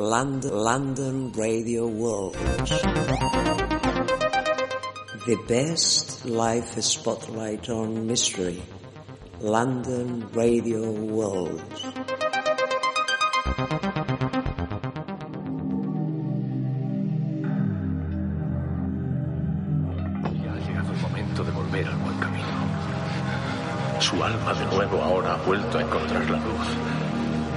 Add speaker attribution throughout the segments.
Speaker 1: London, London Radio World. The best life spotlight on mystery. London Radio World.
Speaker 2: Ya ha llegado el momento de volver al buen camino. Su alma de nuevo ahora ha vuelto a encontrar la luz.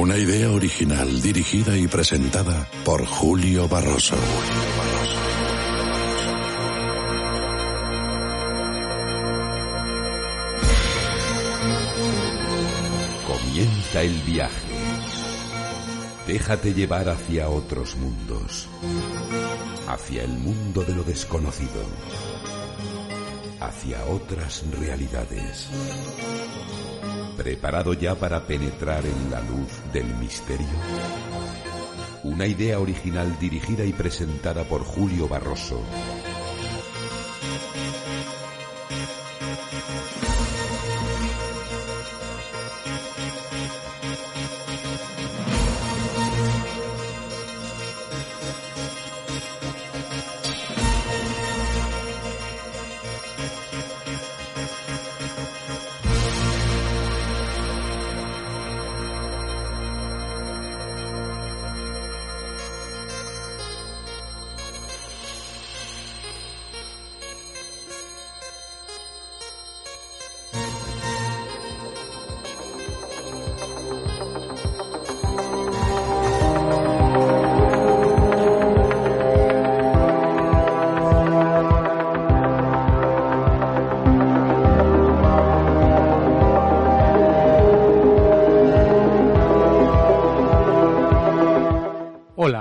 Speaker 3: Una idea original dirigida y presentada por Julio Barroso.
Speaker 4: Comienza el viaje. Déjate llevar hacia otros mundos. Hacia el mundo de lo desconocido. Hacia otras realidades. ¿Preparado ya para penetrar en la luz del misterio? Una idea original dirigida y presentada por Julio Barroso.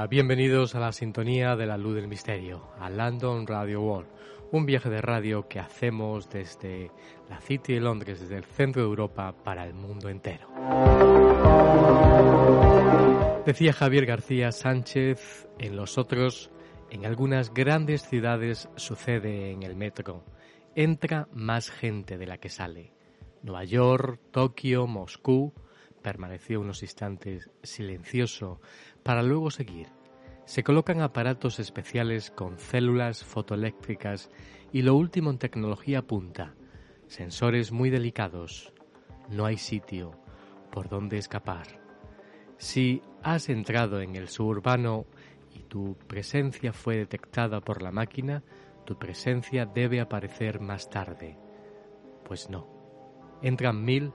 Speaker 5: Bienvenidos a la sintonía de la luz del misterio, a London Radio World, un viaje de radio que hacemos desde la City de Londres, desde el centro de Europa para el mundo entero. Decía Javier García Sánchez, en los otros, en algunas grandes ciudades sucede en el metro, entra más gente de la que sale. Nueva York, Tokio, Moscú, permaneció unos instantes silencioso para luego seguir. Se colocan aparatos especiales con células fotoeléctricas y lo último en tecnología punta, sensores muy delicados. No hay sitio por donde escapar. Si has entrado en el suburbano y tu presencia fue detectada por la máquina, tu presencia debe aparecer más tarde. Pues no. Entran mil,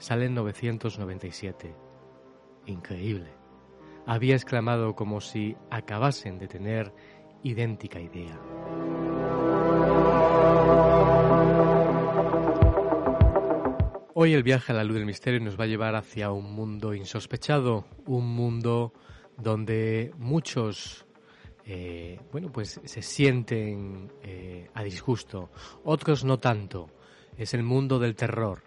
Speaker 5: salen 997. Increíble había exclamado como si acabasen de tener idéntica idea. Hoy el viaje a la luz del misterio nos va a llevar hacia un mundo insospechado, un mundo donde muchos eh, bueno, pues se sienten eh, a disgusto, otros no tanto. Es el mundo del terror,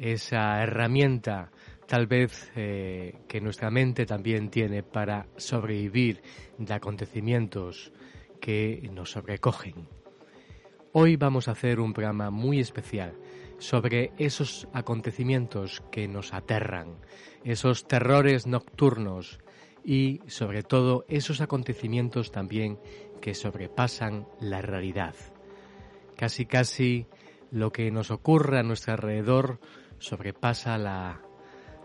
Speaker 5: esa herramienta tal vez eh, que nuestra mente también tiene para sobrevivir de acontecimientos que nos sobrecogen. Hoy vamos a hacer un programa muy especial sobre esos acontecimientos que nos aterran, esos terrores nocturnos y sobre todo esos acontecimientos también que sobrepasan la realidad. Casi casi lo que nos ocurre a nuestro alrededor sobrepasa la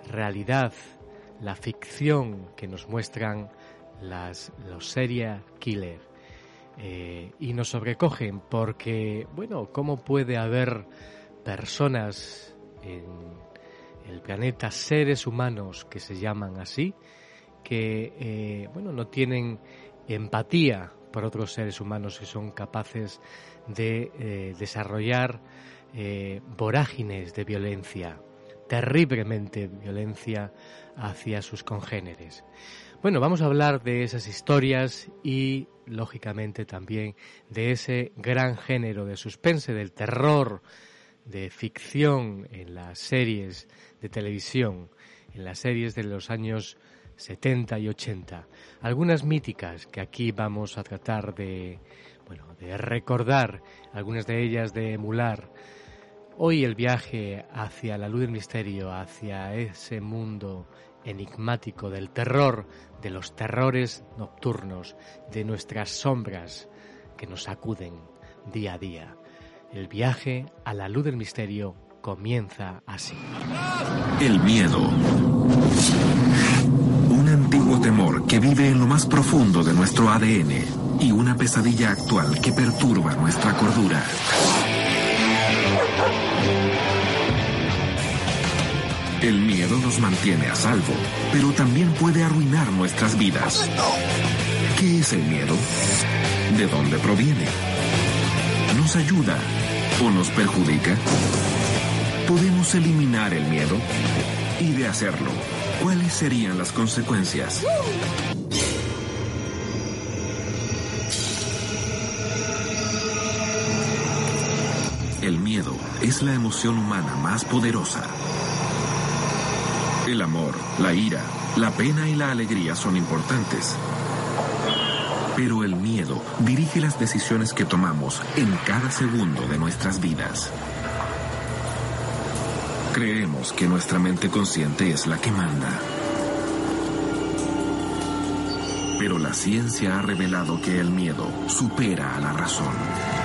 Speaker 5: realidad, la ficción que nos muestran las, los serial killer. Eh, y nos sobrecogen porque, bueno, ¿cómo puede haber personas en el planeta, seres humanos que se llaman así, que, eh, bueno, no tienen empatía por otros seres humanos y son capaces de eh, desarrollar vorágines de violencia, terriblemente violencia hacia sus congéneres. Bueno, vamos a hablar de esas historias y, lógicamente, también de ese gran género de suspense, del terror, de ficción en las series de televisión, en las series de los años 70 y 80. Algunas míticas que aquí vamos a tratar de, bueno, de recordar, algunas de ellas de emular. Hoy el viaje hacia la luz del misterio, hacia ese mundo enigmático del terror, de los terrores nocturnos, de nuestras sombras que nos sacuden día a día. El viaje a la luz del misterio comienza así.
Speaker 6: El miedo. Un antiguo temor que vive en lo más profundo de nuestro ADN y una pesadilla actual que perturba nuestra cordura. El miedo nos mantiene a salvo, pero también puede arruinar nuestras vidas. ¿Qué es el miedo? ¿De dónde proviene? ¿Nos ayuda o nos perjudica? ¿Podemos eliminar el miedo? Y de hacerlo, ¿cuáles serían las consecuencias? El miedo es la emoción humana más poderosa el amor, la ira, la pena y la alegría son importantes. Pero el miedo dirige las decisiones que tomamos en cada segundo de nuestras vidas. Creemos que nuestra mente consciente es la que manda. Pero la ciencia ha revelado que el miedo supera a la razón.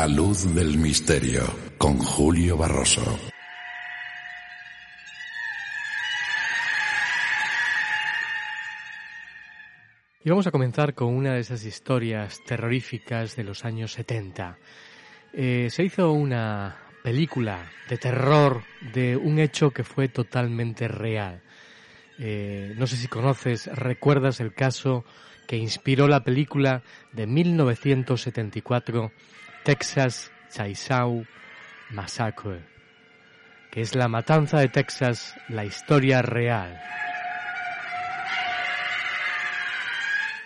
Speaker 3: La luz del misterio con Julio Barroso.
Speaker 5: Y vamos a comenzar con una de esas historias terroríficas de los años 70. Eh, se hizo una película de terror de un hecho que fue totalmente real. Eh, no sé si conoces, recuerdas el caso que inspiró la película de 1974 Texas Chainsaw Massacre, que es la matanza de Texas, la historia real.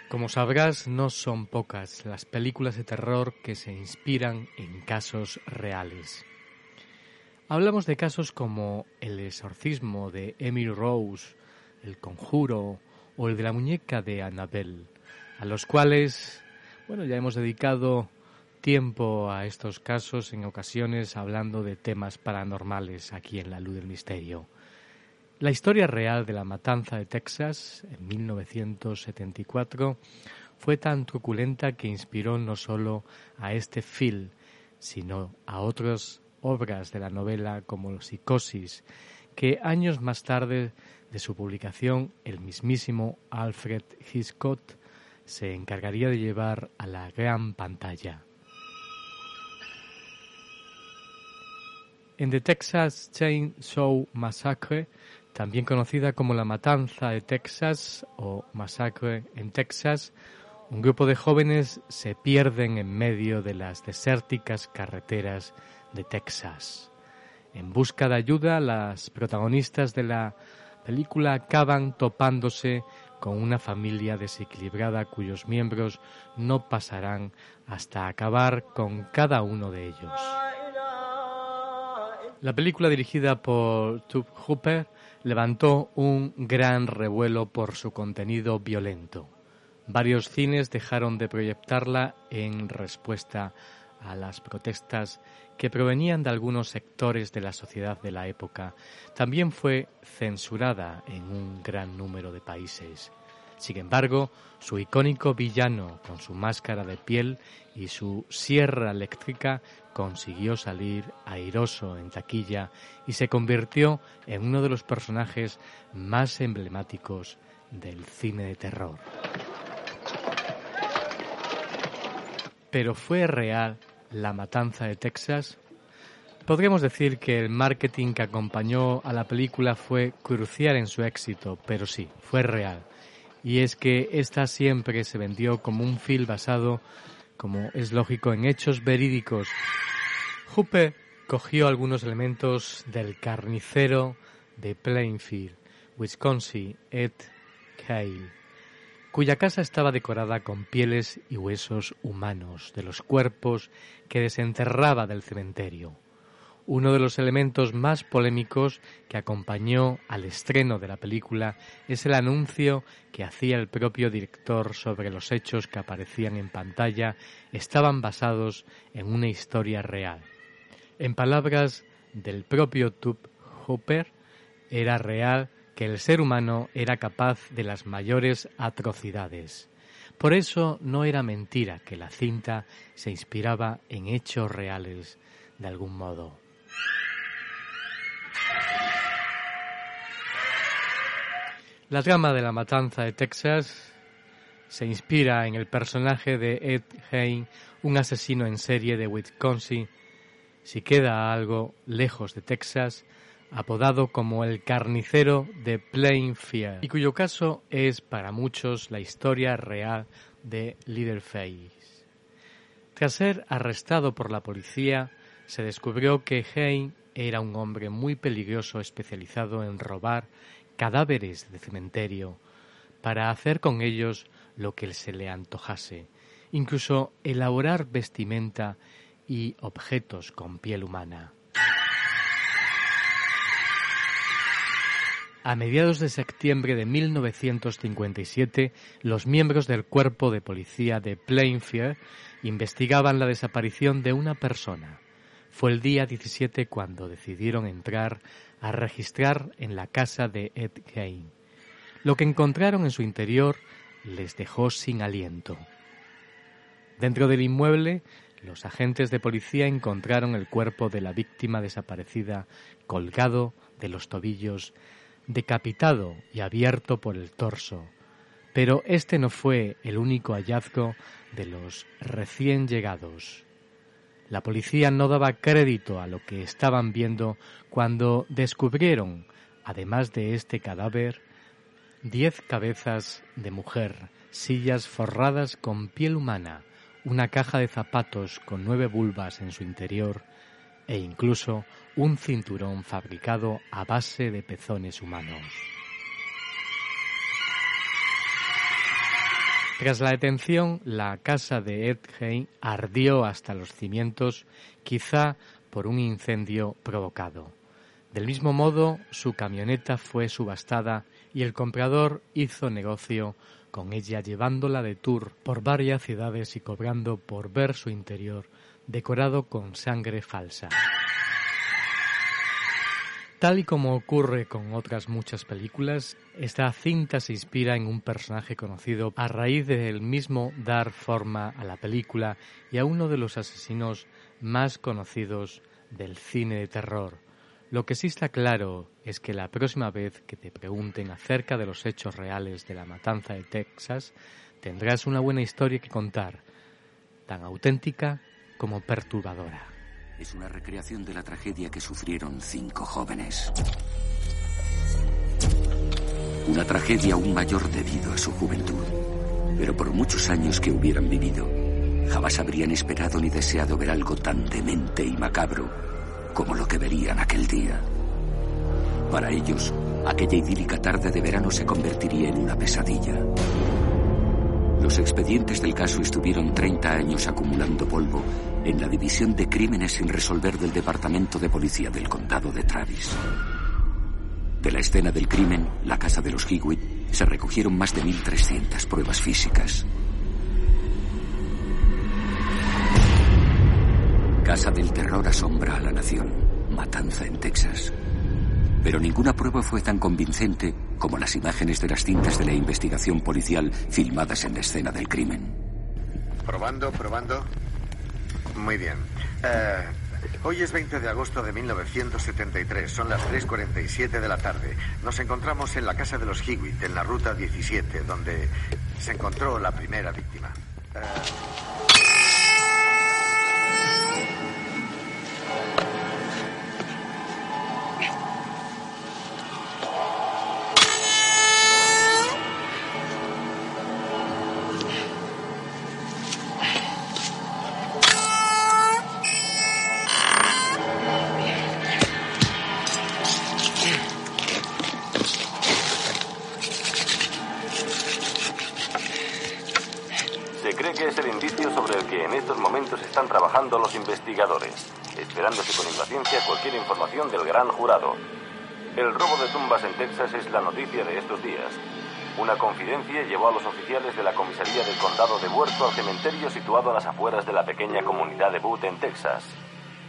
Speaker 5: Como sabrás, no son pocas las películas de terror que se inspiran en casos reales. Hablamos de casos como El exorcismo de Emily Rose, El conjuro o el de la muñeca de Annabelle, a los cuales, bueno, ya hemos dedicado tiempo a estos casos, en ocasiones hablando de temas paranormales aquí en La Luz del Misterio. La historia real de la matanza de Texas en 1974 fue tan truculenta que inspiró no solo a este film, sino a otras obras de la novela como Psicosis, que años más tarde de su publicación el mismísimo Alfred Hitchcock se encargaría de llevar a la gran pantalla. En The Texas Chainsaw Massacre, también conocida como la Matanza de Texas o Masacre en Texas, un grupo de jóvenes se pierden en medio de las desérticas carreteras de Texas. En busca de ayuda, las protagonistas de la película acaban topándose con una familia desequilibrada cuyos miembros no pasarán hasta acabar con cada uno de ellos. La película dirigida por Tube Hooper levantó un gran revuelo por su contenido violento. Varios cines dejaron de proyectarla en respuesta a las protestas que provenían de algunos sectores de la sociedad de la época, también fue censurada en un gran número de países. Sin embargo, su icónico villano, con su máscara de piel y su sierra eléctrica, consiguió salir airoso en taquilla y se convirtió en uno de los personajes más emblemáticos del cine de terror. Pero ¿fue real la matanza de Texas? Podríamos decir que el marketing que acompañó a la película fue crucial en su éxito, pero sí, fue real. Y es que esta siempre se vendió como un film basado, como es lógico, en hechos verídicos. Hooper cogió algunos elementos del carnicero de Plainfield, Wisconsin, Ed Cale, cuya casa estaba decorada con pieles y huesos humanos de los cuerpos que desenterraba del cementerio. Uno de los elementos más polémicos que acompañó al estreno de la película es el anuncio que hacía el propio director sobre los hechos que aparecían en pantalla estaban basados en una historia real. En palabras del propio Tube Hooper, era real que el ser humano era capaz de las mayores atrocidades. Por eso no era mentira que la cinta se inspiraba en hechos reales de algún modo. La trama de la matanza de Texas se inspira en el personaje de Ed Hain, un asesino en serie de Wisconsin, si queda algo lejos de Texas, apodado como el carnicero de Plainfield, y cuyo caso es para muchos la historia real de Leatherface. Tras ser arrestado por la policía, se descubrió que Hain era un hombre muy peligroso especializado en robar cadáveres de cementerio para hacer con ellos lo que se le antojase, incluso elaborar vestimenta y objetos con piel humana. A mediados de septiembre de 1957, los miembros del cuerpo de policía de Plainfield investigaban la desaparición de una persona. Fue el día 17 cuando decidieron entrar a registrar en la casa de Ed Gein. Lo que encontraron en su interior les dejó sin aliento. Dentro del inmueble, los agentes de policía encontraron el cuerpo de la víctima desaparecida colgado de los tobillos, decapitado y abierto por el torso. Pero este no fue el único hallazgo de los recién llegados. La policía no daba crédito a lo que estaban viendo cuando descubrieron, además de este cadáver, diez cabezas de mujer, sillas forradas con piel humana, una caja de zapatos con nueve vulvas en su interior e incluso un cinturón fabricado a base de pezones humanos. Tras la detención, la casa de Edheim ardió hasta los cimientos, quizá por un incendio provocado. Del mismo modo, su camioneta fue subastada y el comprador hizo negocio con ella llevándola de tour por varias ciudades y cobrando por ver su interior decorado con sangre falsa. Tal y como ocurre con otras muchas películas, esta cinta se inspira en un personaje conocido a raíz del mismo dar forma a la película y a uno de los asesinos más conocidos del cine de terror. Lo que sí está claro es que la próxima vez que te pregunten acerca de los hechos reales de la matanza de Texas, tendrás una buena historia que contar, tan auténtica como perturbadora.
Speaker 7: Es una recreación de la tragedia que sufrieron cinco jóvenes. Una tragedia aún mayor debido a su juventud. Pero por muchos años que hubieran vivido, jamás habrían esperado ni deseado ver algo tan demente y macabro como lo que verían aquel día. Para ellos, aquella idílica tarde de verano se convertiría en una pesadilla. Los expedientes del caso estuvieron 30 años acumulando polvo en la División de Crímenes sin resolver del Departamento de Policía del Condado de Travis. De la escena del crimen, la casa de los Hewitt, se recogieron más de 1.300 pruebas físicas. Casa del Terror asombra a la nación. Matanza en Texas. Pero ninguna prueba fue tan convincente como las imágenes de las cintas de la investigación policial filmadas en la escena del crimen.
Speaker 8: Probando, probando. Muy bien. Eh, hoy es 20 de agosto de 1973. Son las 3.47 de la tarde. Nos encontramos en la casa de los Hewitt, en la ruta 17, donde se encontró la primera víctima. Eh,
Speaker 9: con impaciencia cualquier información del gran jurado. El robo de tumbas en Texas es la noticia de estos días. Una confidencia llevó a los oficiales de la comisaría del condado de Huerto al cementerio situado a las afueras de la pequeña comunidad de Butte en Texas.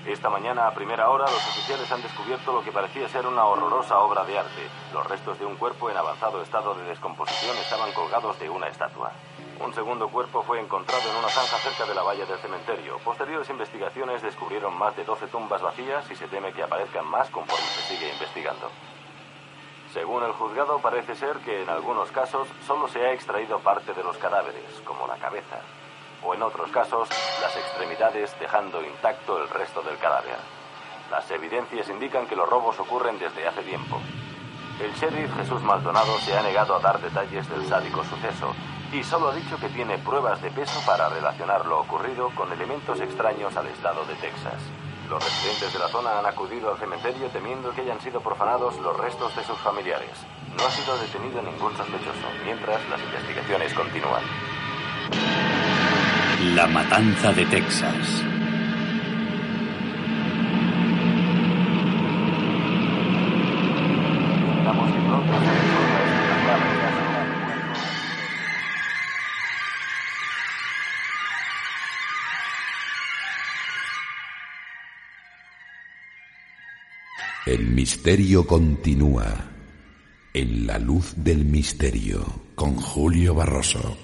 Speaker 9: Esta mañana a primera hora los oficiales han descubierto lo que parecía ser una horrorosa obra de arte. Los restos de un cuerpo en avanzado estado de descomposición estaban colgados de una estatua. Un segundo cuerpo fue encontrado en una zanja cerca de la valla del cementerio. Posteriores investigaciones descubrieron más de 12 tumbas vacías y se teme que aparezcan más conforme se sigue investigando. Según el juzgado, parece ser que en algunos casos solo se ha extraído parte de los cadáveres, como la cabeza, o en otros casos las extremidades dejando intacto el resto del cadáver. Las evidencias indican que los robos ocurren desde hace tiempo. El sheriff Jesús Maldonado se ha negado a dar detalles del sádico suceso y solo ha dicho que tiene pruebas de peso para relacionar lo ocurrido con elementos extraños al estado de Texas. Los residentes de la zona han acudido al cementerio temiendo que hayan sido profanados los restos de sus familiares. No ha sido detenido ningún sospechoso, mientras las investigaciones continúan.
Speaker 7: La matanza de Texas.
Speaker 4: Misterio continúa en la luz del misterio con Julio Barroso.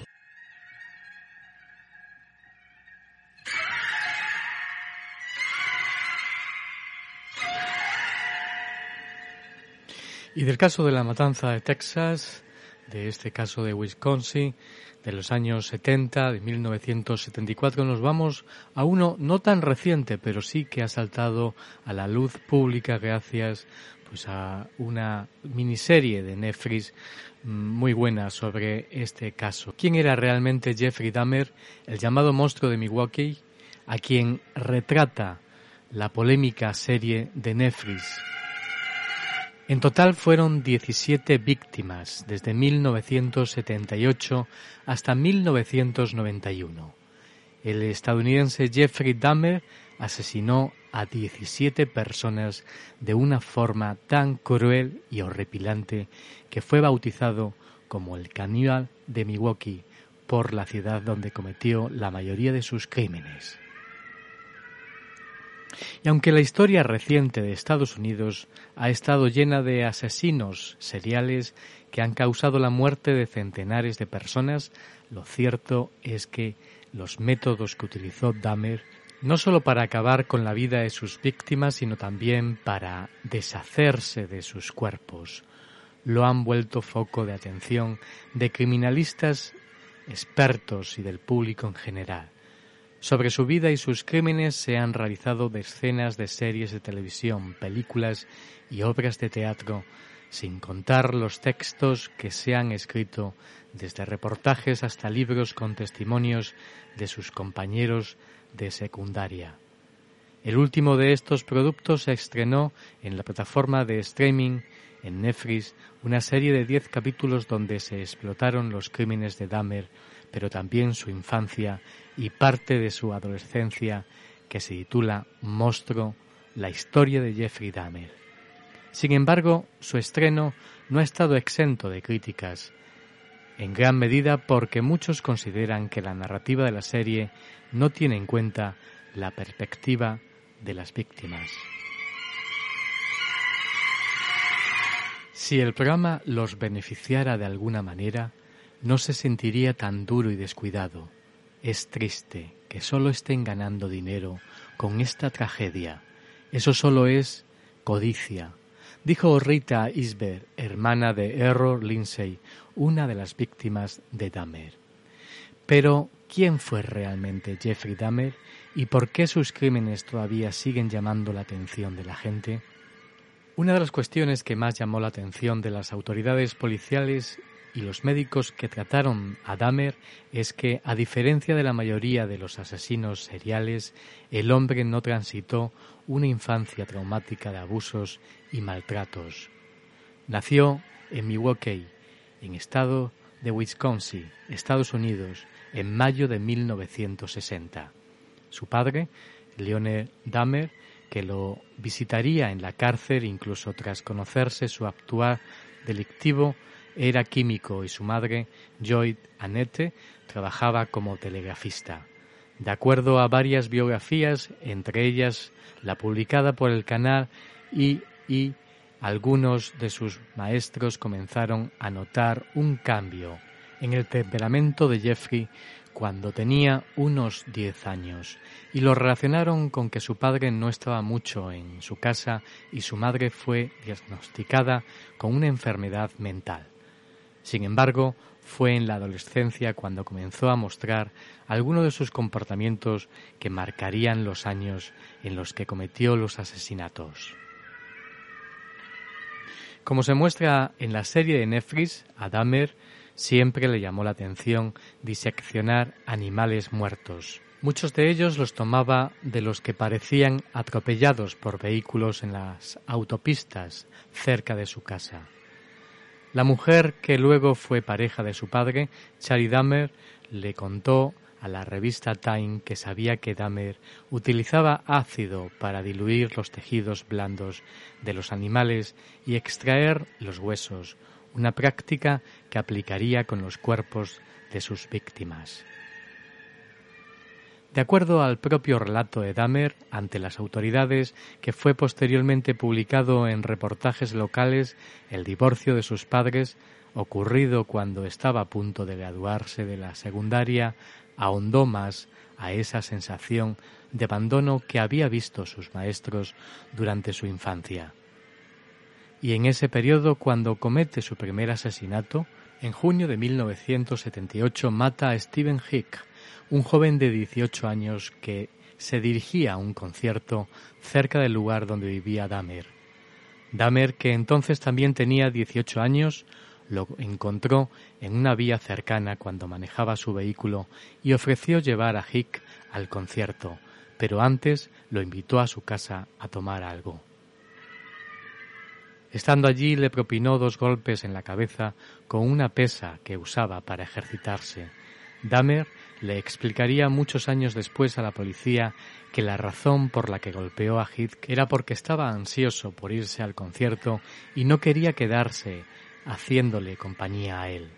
Speaker 5: Y del caso de la matanza de Texas, de este caso de Wisconsin, de los años 70, de 1974, nos vamos a uno no tan reciente, pero sí que ha saltado a la luz pública gracias pues a una miniserie de Netflix mm, muy buena sobre este caso. ¿Quién era realmente Jeffrey Dahmer, el llamado monstruo de Milwaukee, a quien retrata la polémica serie de Netflix? En total fueron 17 víctimas desde 1978 hasta 1991. El estadounidense Jeffrey Dahmer asesinó a 17 personas de una forma tan cruel y horripilante que fue bautizado como el caníbal de Milwaukee por la ciudad donde cometió la mayoría de sus crímenes. Y aunque la historia reciente de Estados Unidos ha estado llena de asesinos seriales que han causado la muerte de centenares de personas, lo cierto es que los métodos que utilizó Dahmer no solo para acabar con la vida de sus víctimas, sino también para deshacerse de sus cuerpos, lo han vuelto foco de atención de criminalistas expertos y del público en general. Sobre su vida y sus crímenes se han realizado decenas de series de televisión, películas y obras de teatro, sin contar los textos que se han escrito desde reportajes hasta libros con testimonios de sus compañeros de secundaria. El último de estos productos se estrenó en la plataforma de streaming en Netflix, una serie de diez capítulos donde se explotaron los crímenes de Dahmer, pero también su infancia y parte de su adolescencia que se titula Monstruo, la historia de Jeffrey Dahmer. Sin embargo, su estreno no ha estado exento de críticas, en gran medida porque muchos consideran que la narrativa de la serie no tiene en cuenta la perspectiva de las víctimas. Si el programa los beneficiara de alguna manera, no se sentiría tan duro y descuidado. Es triste que solo estén ganando dinero con esta tragedia. Eso solo es codicia, dijo Rita Isber, hermana de Errol Lindsay, una de las víctimas de Dahmer. Pero, ¿quién fue realmente Jeffrey Dahmer y por qué sus crímenes todavía siguen llamando la atención de la gente? Una de las cuestiones que más llamó la atención de las autoridades policiales y los médicos que trataron a Dahmer es que, a diferencia de la mayoría de los asesinos seriales, el hombre no transitó una infancia traumática de abusos y maltratos. Nació en Milwaukee, en estado de Wisconsin, Estados Unidos, en mayo de 1960. Su padre, Leone Dahmer, que lo visitaría en la cárcel incluso tras conocerse su actuar delictivo, era químico y su madre, Joy Annette, trabajaba como telegrafista. De acuerdo a varias biografías, entre ellas la publicada por el canal y, y algunos de sus maestros comenzaron a notar un cambio en el temperamento de Jeffrey cuando tenía unos diez años y lo relacionaron con que su padre no estaba mucho en su casa y su madre fue diagnosticada con una enfermedad mental. Sin embargo, fue en la adolescencia cuando comenzó a mostrar algunos de sus comportamientos que marcarían los años en los que cometió los asesinatos. Como se muestra en la serie de Netflix, a Dahmer siempre le llamó la atención diseccionar animales muertos. Muchos de ellos los tomaba de los que parecían atropellados por vehículos en las autopistas cerca de su casa. La mujer que luego fue pareja de su padre, Charlie Dahmer, le contó a la revista Time que sabía que Dahmer utilizaba ácido para diluir los tejidos blandos de los animales y extraer los huesos, una práctica que aplicaría con los cuerpos de sus víctimas. De acuerdo al propio relato de Dahmer ante las autoridades, que fue posteriormente publicado en reportajes locales, el divorcio de sus padres, ocurrido cuando estaba a punto de graduarse de la secundaria, ahondó más a esa sensación de abandono que había visto sus maestros durante su infancia. Y en ese periodo, cuando comete su primer asesinato, en junio de 1978 mata a Stephen Hick, un joven de 18 años que se dirigía a un concierto cerca del lugar donde vivía Dahmer. Dahmer, que entonces también tenía 18 años, lo encontró en una vía cercana cuando manejaba su vehículo y ofreció llevar a Hick al concierto, pero antes lo invitó a su casa a tomar algo. Estando allí le propinó dos golpes en la cabeza con una pesa que usaba para ejercitarse. Dahmer le explicaría muchos años después a la policía que la razón por la que golpeó a Heath era porque estaba ansioso por irse al concierto y no quería quedarse haciéndole compañía a él.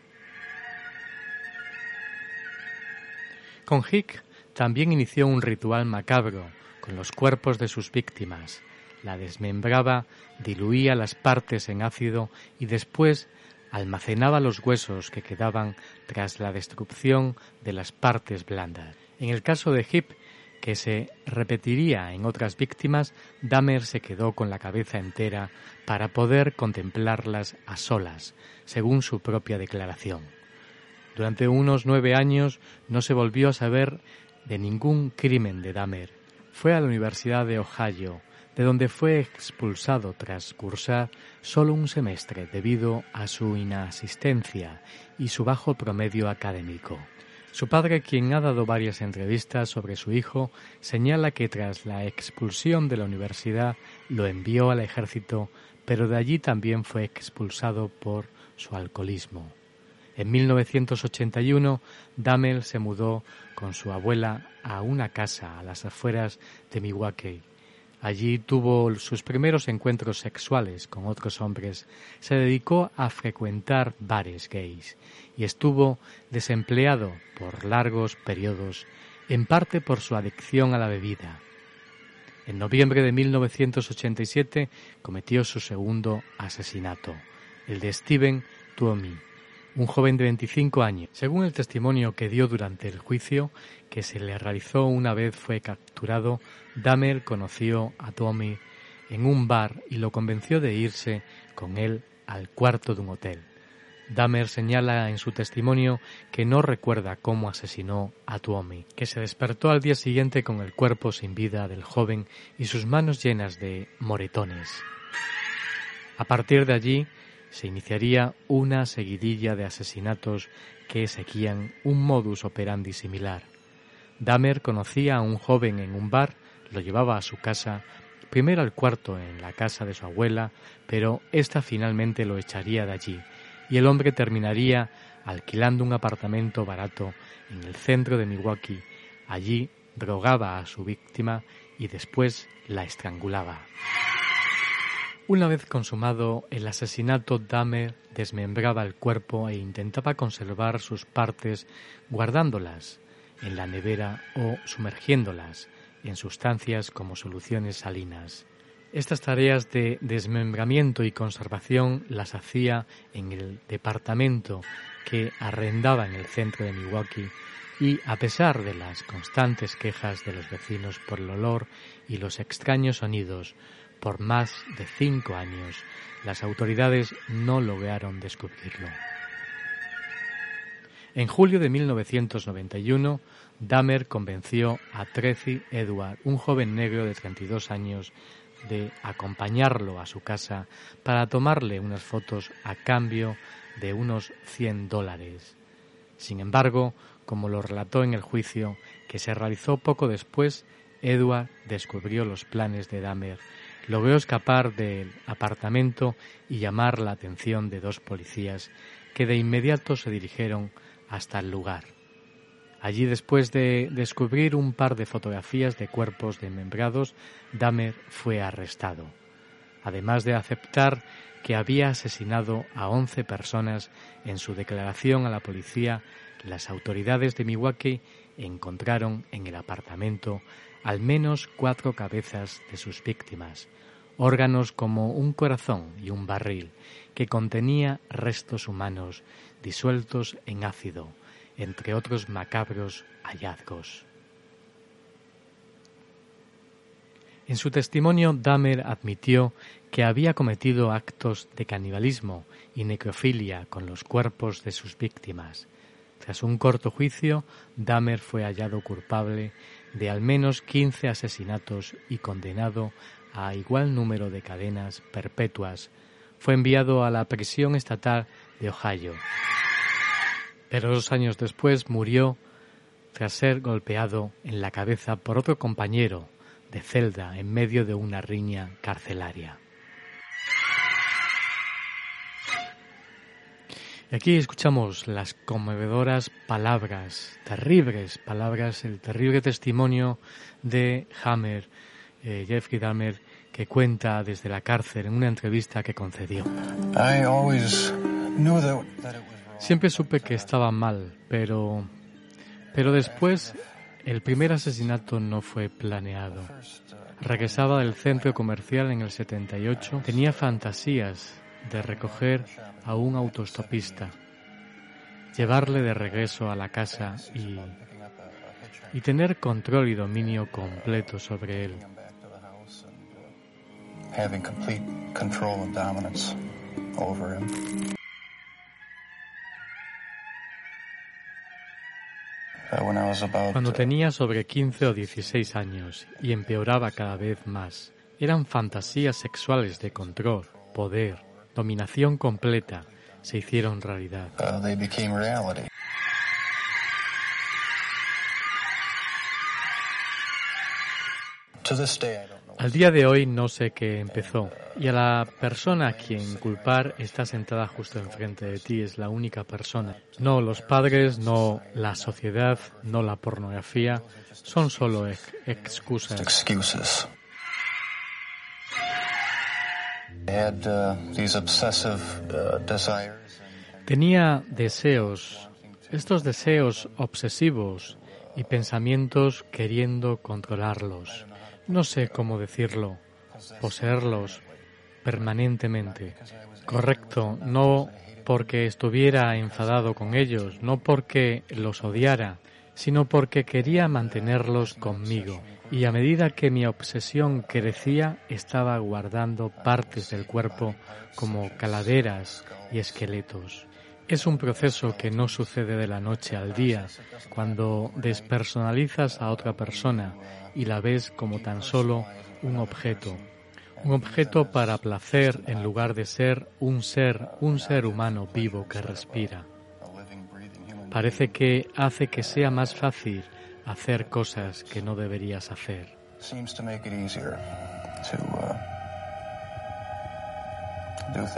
Speaker 5: Con Hick también inició un ritual macabro con los cuerpos de sus víctimas. La desmembraba, diluía las partes en ácido y después almacenaba los huesos que quedaban tras la destrucción de las partes blandas. En el caso de Hip, que se repetiría en otras víctimas, Dahmer se quedó con la cabeza entera para poder contemplarlas a solas, según su propia declaración. Durante unos nueve años no se volvió a saber de ningún crimen de Dahmer. Fue a la Universidad de Ohio, de donde fue expulsado tras cursar solo un semestre debido a su inasistencia y su bajo promedio académico. Su padre, quien ha dado varias entrevistas sobre su hijo, señala que tras la expulsión de la universidad lo envió al ejército, pero de allí también fue expulsado por su alcoholismo. En 1981, Damel se mudó con su abuela a una casa a las afueras de Milwaukee Allí tuvo sus primeros encuentros sexuales con otros hombres, se dedicó a frecuentar bares gays y estuvo desempleado por largos periodos, en parte por su adicción a la bebida. En noviembre de 1987 cometió su segundo asesinato, el de Steven Tuomi, un joven de 25 años. Según el testimonio que dio durante el juicio, que se le realizó una vez fue capturado, Dahmer conoció a Tuomi en un bar y lo convenció de irse con él al cuarto de un hotel. Dahmer señala en su testimonio que no recuerda cómo asesinó a Tuomi, que se despertó al día siguiente con el cuerpo sin vida del joven y sus manos llenas de moretones. A partir de allí se iniciaría una seguidilla de asesinatos que seguían un modus operandi similar. Dahmer conocía a un joven en un bar, lo llevaba a su casa, primero al cuarto en la casa de su abuela, pero ésta finalmente lo echaría de allí y el hombre terminaría alquilando un apartamento barato en el centro de Milwaukee. Allí drogaba a su víctima y después la estrangulaba. Una vez consumado el asesinato, Dahmer desmembraba el cuerpo e intentaba conservar sus partes guardándolas en la nevera o sumergiéndolas en sustancias como soluciones salinas. Estas tareas de desmembramiento y conservación las hacía en el departamento que arrendaba en el centro de Milwaukee y a pesar de las constantes quejas de los vecinos por el olor y los extraños sonidos por más de cinco años, las autoridades no lograron descubrirlo. En julio de 1991, Dahmer convenció a Tracy Edward, un joven negro de 32 años, de acompañarlo a su casa para tomarle unas fotos a cambio de unos 100 dólares. Sin embargo, como lo relató en el juicio que se realizó poco después, Edward descubrió los planes de Dahmer, logró escapar del apartamento y llamar la atención de dos policías que de inmediato se dirigieron hasta el lugar. Allí, después de descubrir un par de fotografías de cuerpos desmembrados, Dahmer fue arrestado. Además de aceptar que había asesinado a once personas en su declaración a la policía, las autoridades de Milwaukee encontraron en el apartamento al menos cuatro cabezas de sus víctimas, órganos como un corazón y un barril, que contenía restos humanos disueltos en ácido, entre otros macabros hallazgos. En su testimonio, Dahmer admitió que había cometido actos de canibalismo y necrofilia con los cuerpos de sus víctimas. Tras un corto juicio, Dahmer fue hallado culpable de al menos 15 asesinatos y condenado a igual número de cadenas perpetuas. Fue enviado a la prisión estatal de Ohio pero dos años después murió tras ser golpeado en la cabeza por otro compañero de celda en medio de una riña carcelaria. Y aquí escuchamos las conmovedoras palabras, terribles palabras, el terrible testimonio de Hammer, eh, Jeffrey Dahmer, que cuenta desde la cárcel en una entrevista que concedió. Siempre supe que estaba mal, pero, pero después el primer asesinato no fue planeado. Regresaba del centro comercial en el 78, tenía fantasías de recoger a un autostopista, llevarle de regreso a la casa y, y tener control y dominio completo sobre él. Cuando tenía sobre 15 o 16 años y empeoraba cada vez más, eran fantasías sexuales de control, poder, dominación completa, se hicieron realidad. Uh, Al día de hoy no sé qué empezó. Y a la persona a quien culpar está sentada justo enfrente de ti, es la única persona. No los padres, no la sociedad, no la pornografía, son solo excusas. Tenía deseos, estos deseos obsesivos y pensamientos queriendo controlarlos no sé cómo decirlo, poseerlos permanentemente. Correcto, no porque estuviera enfadado con ellos, no porque los odiara, sino porque quería mantenerlos conmigo. Y a medida que mi obsesión crecía, estaba guardando partes del cuerpo como caladeras y esqueletos. Es un proceso que no sucede de la noche al día, cuando despersonalizas a otra persona y la ves como tan solo un objeto, un objeto para placer en lugar de ser un ser, un ser humano vivo que respira. Parece que hace que sea más fácil hacer cosas que no deberías hacer.
Speaker 3: El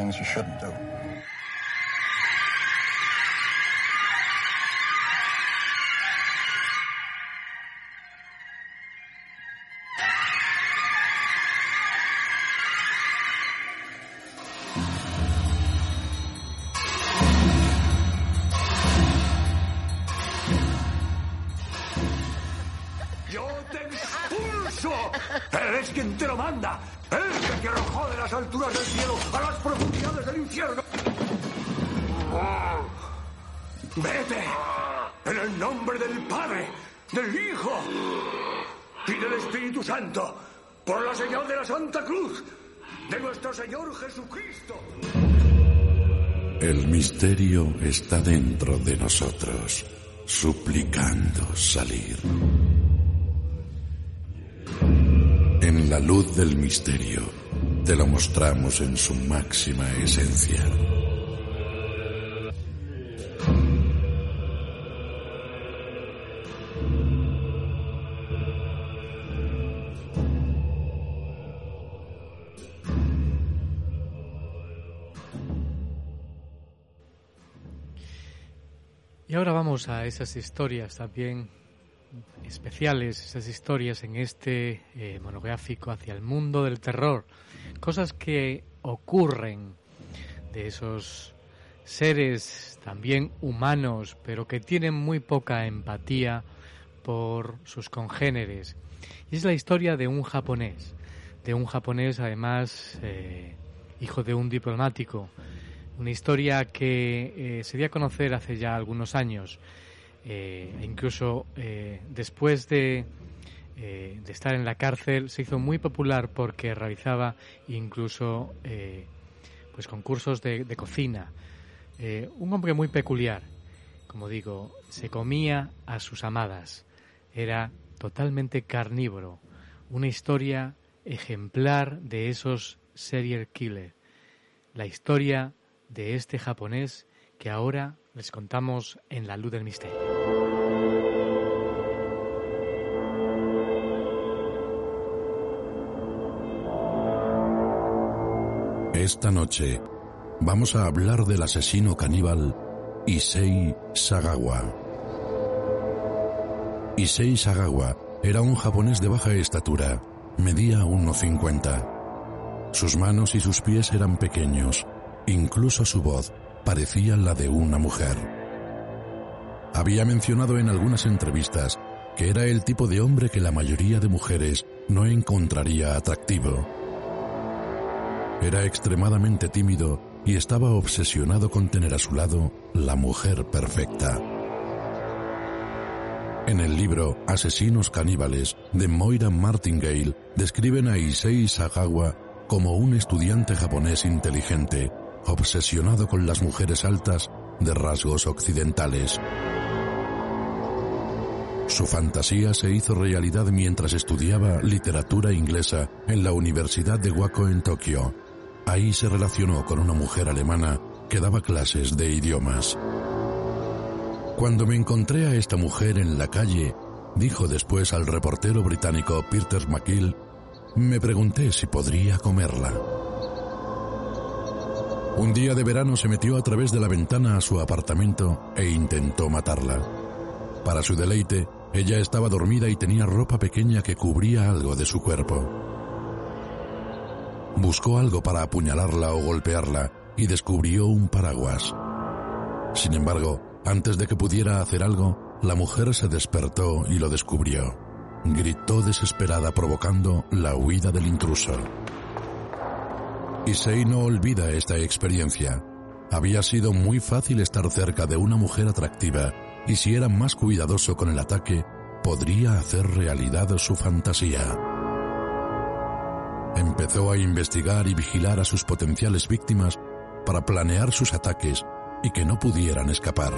Speaker 3: está dentro de nosotros, suplicando salir. En la luz del misterio, te lo mostramos en su máxima esencia.
Speaker 5: A esas historias también especiales, esas historias en este eh, monográfico hacia el mundo del terror, cosas que ocurren de esos seres también humanos, pero que tienen muy poca empatía por sus congéneres. Y es la historia de un japonés, de un japonés además eh, hijo de un diplomático, una historia que eh, se dio a conocer hace ya algunos años, eh, e incluso eh, después de, de, estar en la cárcel se hizo muy popular porque realizaba incluso pues concursos de, de cocina. un hombre muy peculiar, como digo, se comía a sus amadas, era totalmente carnívoro, una historia ejemplar de esos serial killer, la historia de este japonés que ahora les contamos en la luz del misterio.
Speaker 3: Esta noche vamos a hablar del asesino caníbal Issei Sagawa. Issei Sagawa era un japonés de baja estatura, medía 1,50. Sus manos y sus pies eran pequeños Incluso su voz parecía la de una mujer. Había mencionado en algunas entrevistas que era el tipo de hombre que la mayoría de mujeres no encontraría atractivo. Era extremadamente tímido y estaba obsesionado con tener a su lado la mujer perfecta. En el libro Asesinos caníbales de Moira Martingale describen a Issei Sagawa como un estudiante japonés inteligente obsesionado con las mujeres altas de rasgos occidentales. Su fantasía se hizo realidad mientras estudiaba literatura inglesa en la Universidad de Wako en Tokio. Ahí se relacionó con una mujer alemana que daba clases de idiomas. Cuando me encontré a esta mujer en la calle, dijo después al reportero británico Peter McGill, me pregunté si podría comerla. Un día de verano se metió a través de la ventana a su apartamento e intentó matarla. Para su deleite, ella estaba dormida y tenía ropa pequeña que cubría algo de su cuerpo. Buscó algo para apuñalarla o golpearla y descubrió un paraguas. Sin embargo, antes de que pudiera hacer algo, la mujer se despertó y lo descubrió. gritó desesperada provocando la huida del intruso. Issei no olvida esta experiencia. Había sido muy fácil estar cerca de una mujer atractiva y si era más cuidadoso con el ataque, podría hacer realidad su fantasía. Empezó a investigar y vigilar a sus potenciales víctimas para planear sus ataques y que no pudieran escapar.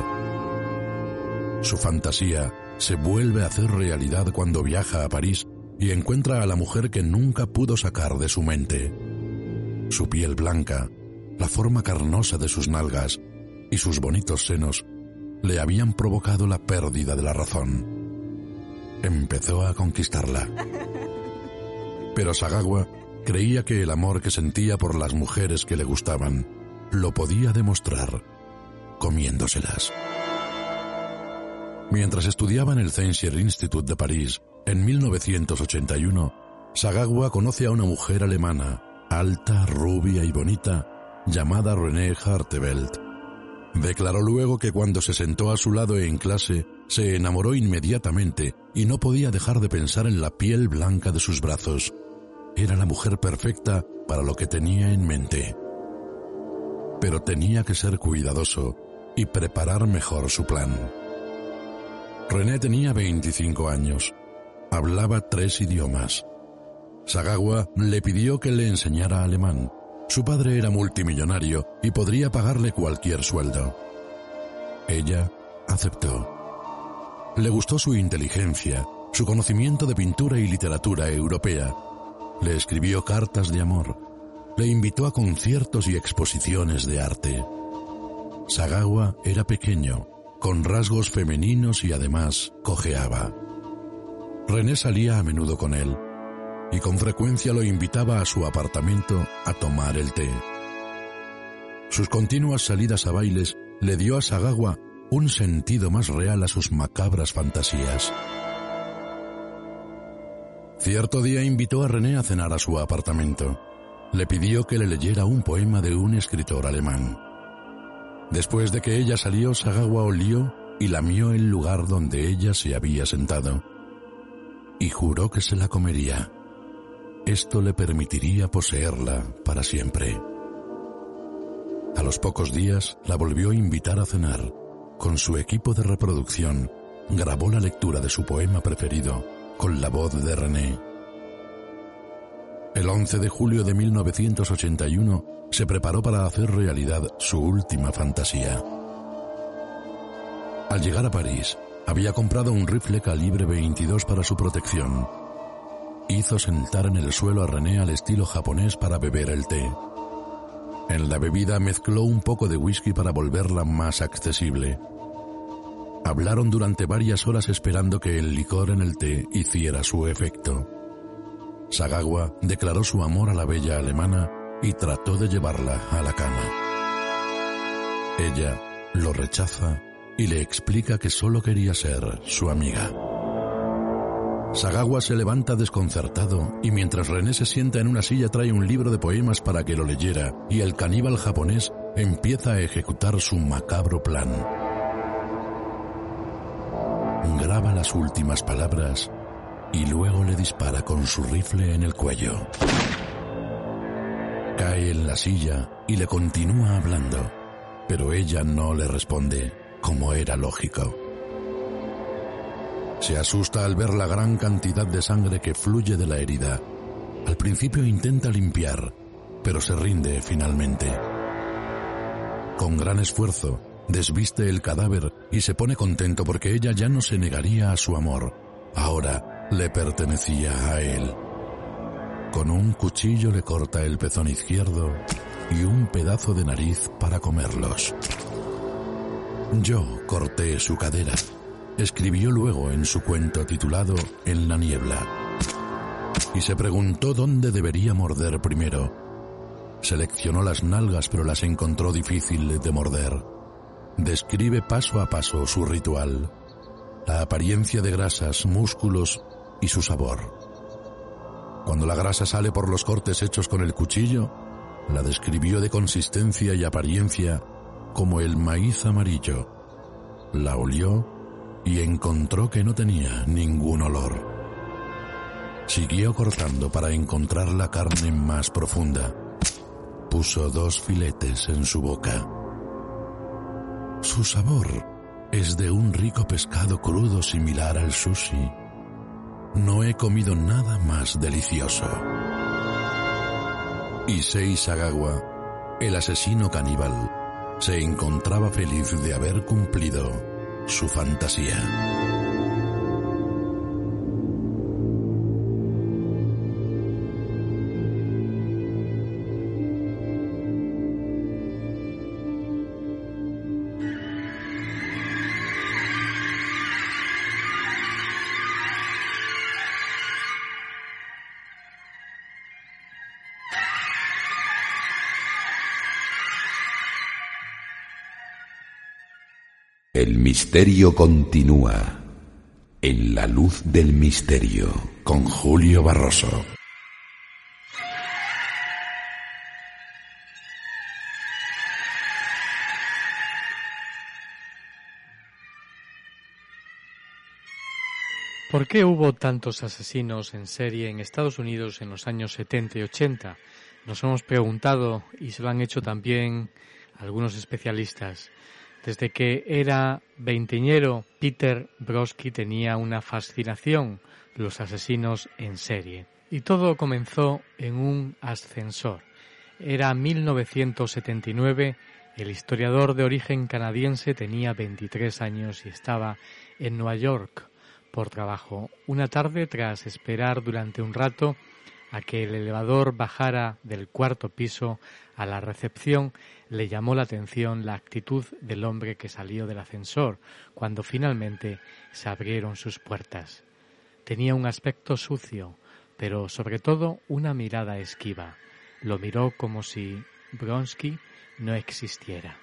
Speaker 3: Su fantasía se vuelve a hacer realidad cuando viaja a París y encuentra a la mujer que nunca pudo sacar de su mente. Su piel blanca, la forma carnosa de sus nalgas y sus bonitos senos le habían provocado la pérdida de la razón. Empezó a conquistarla. Pero Sagawa creía que el amor que sentía por las mujeres que le gustaban lo podía demostrar comiéndoselas. Mientras estudiaba en el Censier Institute de París, en 1981, Sagawa conoce a una mujer alemana, alta, rubia y bonita, llamada René Hartevelt. Declaró luego que cuando se sentó a su lado en clase, se enamoró inmediatamente y no podía dejar de pensar en la piel blanca de sus brazos. Era la mujer perfecta para lo que tenía en mente. Pero tenía que ser cuidadoso y preparar mejor su plan. René tenía 25 años. Hablaba tres idiomas. Sagawa le pidió que le enseñara alemán. Su padre era multimillonario y podría pagarle cualquier sueldo. Ella aceptó. Le gustó su inteligencia, su conocimiento de pintura y literatura europea. Le escribió cartas de amor. Le invitó a conciertos y exposiciones de arte. Sagawa era pequeño, con rasgos femeninos y además cojeaba. René salía a menudo con él y con frecuencia lo invitaba a su apartamento a tomar el té. Sus continuas salidas a bailes le dio a Sagawa un sentido más real a sus macabras fantasías. Cierto día invitó a René a cenar a su apartamento. Le pidió que le leyera un poema de un escritor alemán. Después de que ella salió, Sagawa olió y lamió el lugar donde ella se había sentado. Y juró que se la comería. Esto le permitiría poseerla para siempre. A los pocos días la volvió a invitar a cenar. Con su equipo de reproducción, grabó la lectura de su poema preferido con la voz de René. El 11 de julio de 1981 se preparó para hacer realidad su última fantasía. Al llegar a París, había comprado un rifle calibre 22 para su protección. Hizo sentar en el suelo a René al estilo japonés para beber el té. En la bebida mezcló un poco de whisky para volverla más accesible. Hablaron durante varias horas esperando que el licor en el té hiciera su efecto. Sagawa declaró su amor a la bella alemana y trató de llevarla a la cama. Ella lo rechaza y le explica que solo quería ser su amiga. Sagawa se levanta desconcertado y mientras René se sienta en una silla trae un libro de poemas para que lo leyera y el caníbal japonés empieza a ejecutar su macabro plan. Graba las últimas palabras y luego le dispara con su rifle en el cuello. Cae en la silla y le continúa hablando, pero ella no le responde, como era lógico. Se asusta al ver la gran cantidad de sangre que fluye de la herida. Al principio intenta limpiar, pero se rinde finalmente. Con gran esfuerzo, desviste el cadáver y se pone contento porque ella ya no se negaría a su amor. Ahora le pertenecía a él. Con un cuchillo le corta el pezón izquierdo y un pedazo de nariz para comerlos. Yo corté su cadera, escribió luego en su cuento titulado En la niebla. Y se preguntó dónde debería morder primero. Seleccionó las nalgas pero las encontró difícil de morder. Describe paso a paso su ritual, la apariencia de grasas, músculos y su sabor. Cuando la grasa sale por los cortes hechos con el cuchillo, la describió de consistencia y apariencia como el maíz amarillo. La olió y encontró que no tenía ningún olor. Siguió cortando para encontrar la carne más profunda. Puso dos filetes en su boca. Su sabor es de un rico pescado crudo similar al sushi. No he comido nada más delicioso. Issei Sagawa, el asesino caníbal, se encontraba feliz de haber cumplido su fantasía.
Speaker 4: El misterio continúa en la luz del misterio
Speaker 3: con Julio Barroso.
Speaker 5: ¿Por qué hubo tantos asesinos en serie en Estados Unidos en los años 70 y 80? Nos hemos preguntado y se lo han hecho también algunos especialistas. Desde que era veinteñero, Peter Brodsky tenía una fascinación los asesinos en serie. Y todo comenzó en un ascensor. Era 1979, el historiador de origen canadiense tenía 23 años y estaba en Nueva York por trabajo. Una tarde, tras esperar durante un rato a que el elevador bajara del cuarto piso a la recepción, le llamó la atención la actitud del hombre que salió del ascensor cuando finalmente se abrieron sus puertas. Tenía un aspecto sucio, pero sobre todo una mirada esquiva. Lo miró como si Bronsky no existiera.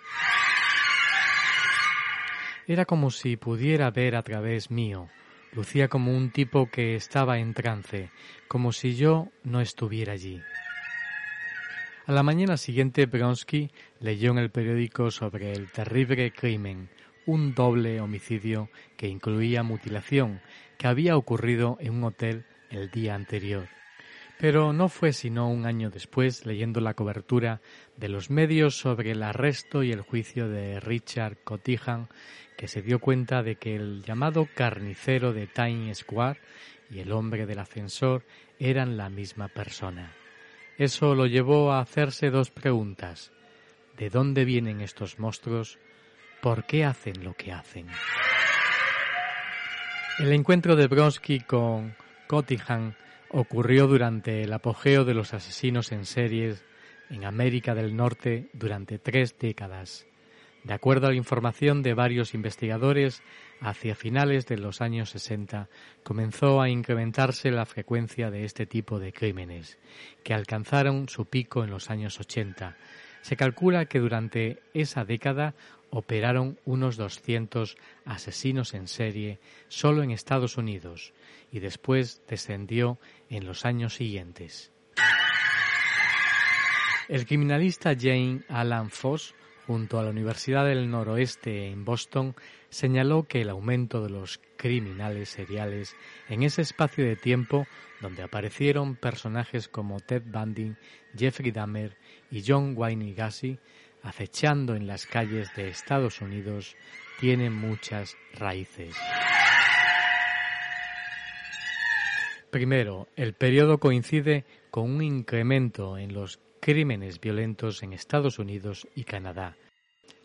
Speaker 5: Era como si pudiera ver a través mío. Lucía como un tipo que estaba en trance, como si yo no estuviera allí. A la mañana siguiente, Bronsky leyó en el periódico sobre el terrible crimen, un doble homicidio que incluía mutilación, que había ocurrido en un hotel el día anterior. Pero no fue sino un año después, leyendo la cobertura de los medios sobre el arresto y el juicio de Richard Cotijan, que se dio cuenta de que el llamado carnicero de Times Square y el hombre del ascensor eran la misma persona. Eso lo llevó a hacerse dos preguntas. ¿De dónde vienen estos monstruos? ¿Por qué hacen lo que hacen? El encuentro de Bronsky con Cottingham ocurrió durante el apogeo de los asesinos en series en América del Norte durante tres décadas. De acuerdo a la información de varios investigadores, hacia finales de los años 60 comenzó a incrementarse la frecuencia de este tipo de crímenes, que alcanzaron su pico en los años 80. Se calcula que durante esa década operaron unos 200 asesinos en serie solo en Estados Unidos y después descendió en los años siguientes. El criminalista Jane Alan Foss junto a la Universidad del Noroeste en Boston, señaló que el aumento de los criminales seriales en ese espacio de tiempo donde aparecieron personajes como Ted Bundy, Jeffrey Dahmer y John Wayne Gacy acechando en las calles de Estados Unidos tiene muchas raíces. Primero, el periodo coincide con un incremento en los crímenes violentos en Estados Unidos y Canadá.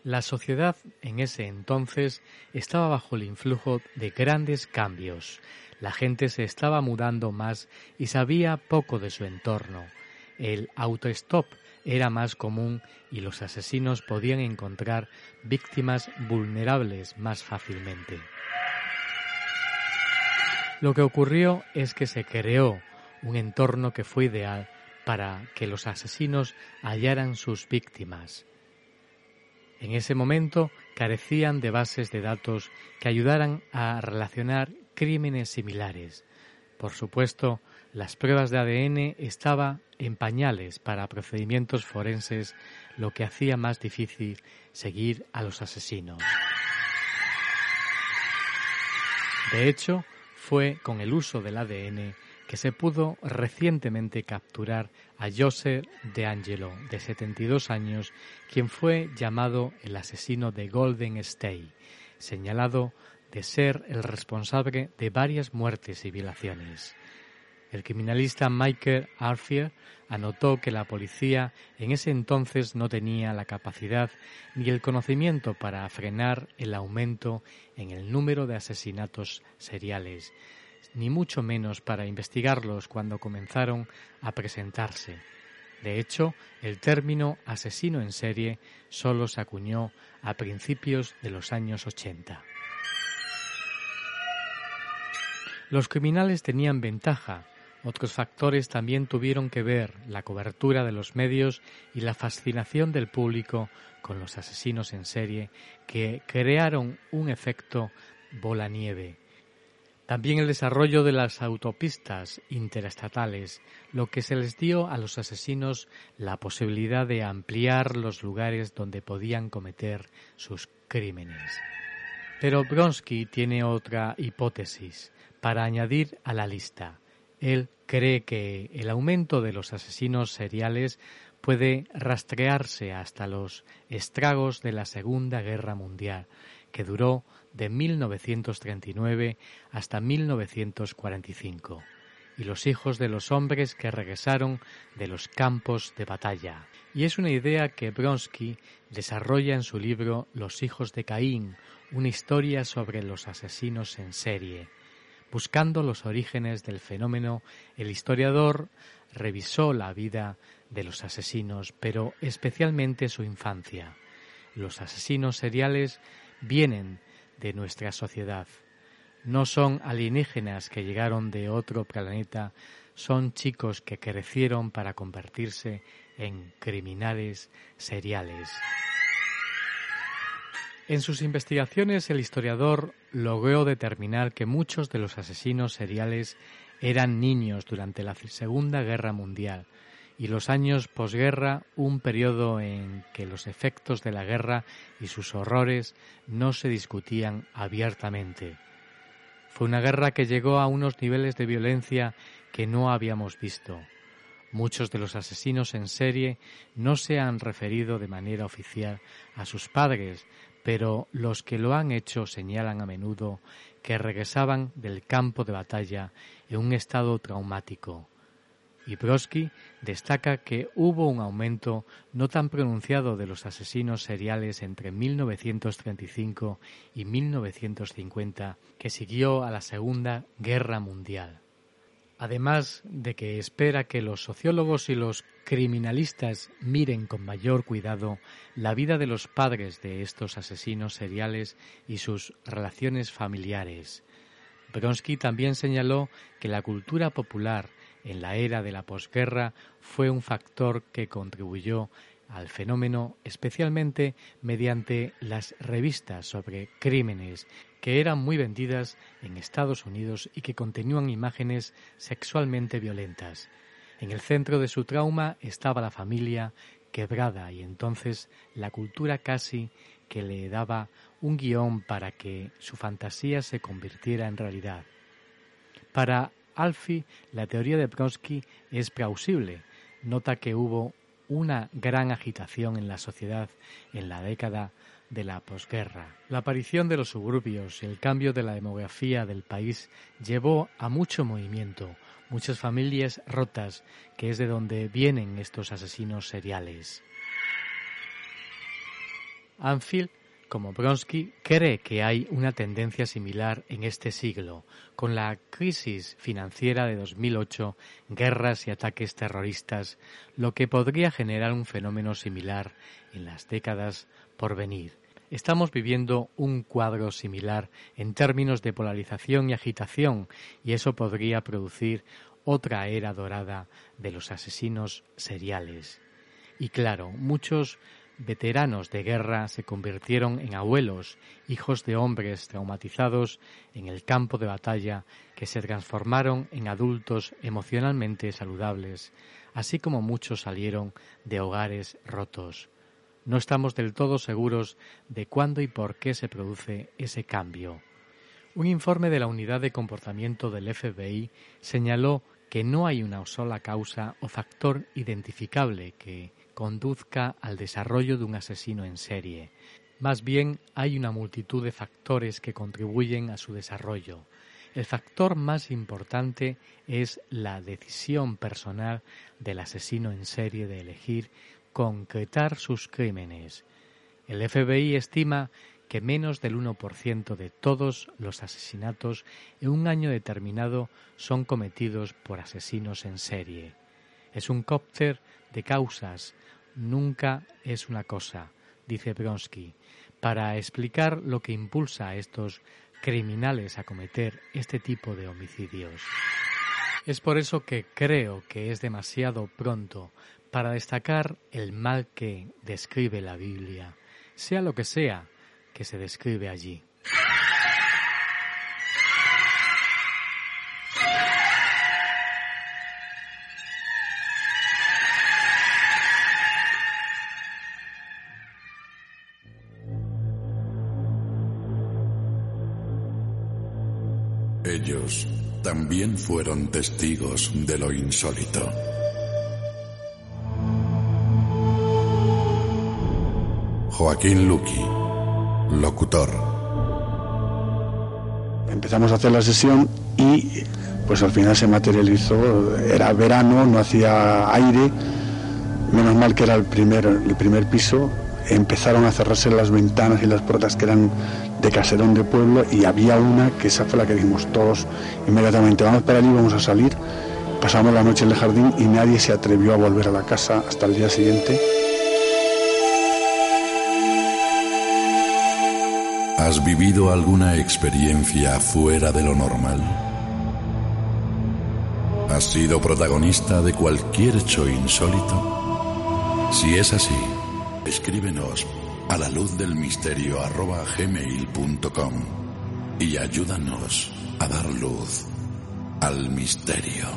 Speaker 5: La sociedad en ese entonces estaba bajo el influjo de grandes cambios. La gente se estaba mudando más y sabía poco de su entorno. El autostop era más común y los asesinos podían encontrar víctimas vulnerables más fácilmente. Lo que ocurrió es que se creó un entorno que fue ideal para que los asesinos hallaran sus víctimas. En ese momento carecían de bases de datos que ayudaran a relacionar crímenes similares. Por supuesto, las pruebas de ADN estaban en pañales para procedimientos forenses, lo que hacía más difícil seguir a los asesinos. De hecho, fue con el uso del ADN que se pudo recientemente capturar a Joseph De Angelo, de 72 años, quien fue llamado el asesino de Golden State, señalado de ser el responsable de varias muertes y violaciones. El criminalista Michael Arfier anotó que la policía en ese entonces no tenía la capacidad ni el conocimiento para frenar el aumento en el número de asesinatos seriales, ni mucho menos para investigarlos cuando comenzaron a presentarse. De hecho, el término asesino en serie solo se acuñó a principios de los años 80. Los criminales tenían ventaja, otros factores también tuvieron que ver la cobertura de los medios y la fascinación del público con los asesinos en serie que crearon un efecto bola nieve. También el desarrollo de las autopistas interestatales, lo que se les dio a los asesinos la posibilidad de ampliar los lugares donde podían cometer sus crímenes. Pero Bronsky tiene otra hipótesis para añadir a la lista. Él cree que el aumento de los asesinos seriales puede rastrearse hasta los estragos de la Segunda Guerra Mundial, que duró de 1939 hasta 1945, y los hijos de los hombres que regresaron de los campos de batalla. Y es una idea que Bronsky desarrolla en su libro Los hijos de Caín, una historia sobre los asesinos en serie Buscando los orígenes del fenómeno, el historiador revisó la vida de los asesinos, pero especialmente su infancia. Los asesinos seriales vienen de nuestra sociedad. No son alienígenas que llegaron de otro planeta, son chicos que crecieron para convertirse en criminales seriales. En sus investigaciones el historiador logró determinar que muchos de los asesinos seriales eran niños durante la Segunda Guerra Mundial y los años posguerra un periodo en que los efectos de la guerra y sus horrores no se discutían abiertamente. Fue una guerra que llegó a unos niveles de violencia que no habíamos visto. Muchos de los asesinos en serie no se han referido de manera oficial a sus padres, pero los que lo han hecho señalan a menudo que regresaban del campo de batalla en un estado traumático. Y Brodsky destaca que hubo un aumento no tan pronunciado de los asesinos seriales entre 1935 y 1950 que siguió a la Segunda Guerra Mundial además de que espera que los sociólogos y los criminalistas miren con mayor cuidado la vida de los padres de estos asesinos seriales y sus relaciones familiares. Bronsky también señaló que la cultura popular en la era de la posguerra fue un factor que contribuyó al fenómeno especialmente mediante las revistas sobre crímenes que eran muy vendidas en Estados Unidos y que contenían imágenes sexualmente violentas. En el centro de su trauma estaba la familia quebrada y entonces la cultura casi que le daba un guion para que su fantasía se convirtiera en realidad. Para Alfie, la teoría de Brodsky es plausible. Nota que hubo una gran agitación en la sociedad en la década de la posguerra. La aparición de los suburbios y el cambio de la demografía del país llevó a mucho movimiento, muchas familias rotas, que es de donde vienen estos asesinos seriales. Anfield como Bronsky, cree que hay una tendencia similar en este siglo, con la crisis financiera de 2008, guerras y ataques terroristas, lo que podría generar un fenómeno similar en las décadas por venir. Estamos viviendo un cuadro similar en términos de polarización y agitación, y eso podría producir otra era dorada de los asesinos seriales. Y claro, muchos veteranos de guerra se convirtieron en abuelos, hijos de hombres traumatizados en el campo de batalla que se transformaron en adultos emocionalmente saludables, así como muchos salieron de hogares rotos. No estamos del todo seguros de cuándo y por qué se produce ese cambio. Un informe de la Unidad de Comportamiento del FBI señaló que no hay una sola causa o factor identificable que conduzca al desarrollo de un asesino en serie. Más bien hay una multitud de factores que contribuyen a su desarrollo. El factor más importante es la decisión personal del asesino en serie de elegir concretar sus crímenes. El FBI estima que menos del 1% de todos los asesinatos en un año determinado son cometidos por asesinos en serie. Es un cóctel de causas, nunca es una cosa, dice Bronsky para explicar lo que impulsa a estos criminales a cometer este tipo de homicidios. Es por eso que creo que es demasiado pronto para destacar el mal que describe la Biblia, sea lo que sea que se describe allí.
Speaker 3: También fueron testigos de lo insólito. Joaquín Luqui, locutor.
Speaker 10: Empezamos a hacer la sesión y pues al final se materializó, era verano, no hacía aire, menos mal que era el primer, el primer piso, empezaron a cerrarse las ventanas y las puertas que eran de caserón de pueblo y había una que esa fue la que dijimos todos inmediatamente, vamos para allí, vamos a salir. Pasamos la noche en el jardín y nadie se atrevió a volver a la casa hasta el día siguiente.
Speaker 3: ¿Has vivido alguna experiencia fuera de lo normal? ¿Has sido protagonista de cualquier hecho insólito? Si es así, escríbenos a la luz del misterio arroba gmail.com y ayúdanos a dar luz al misterio.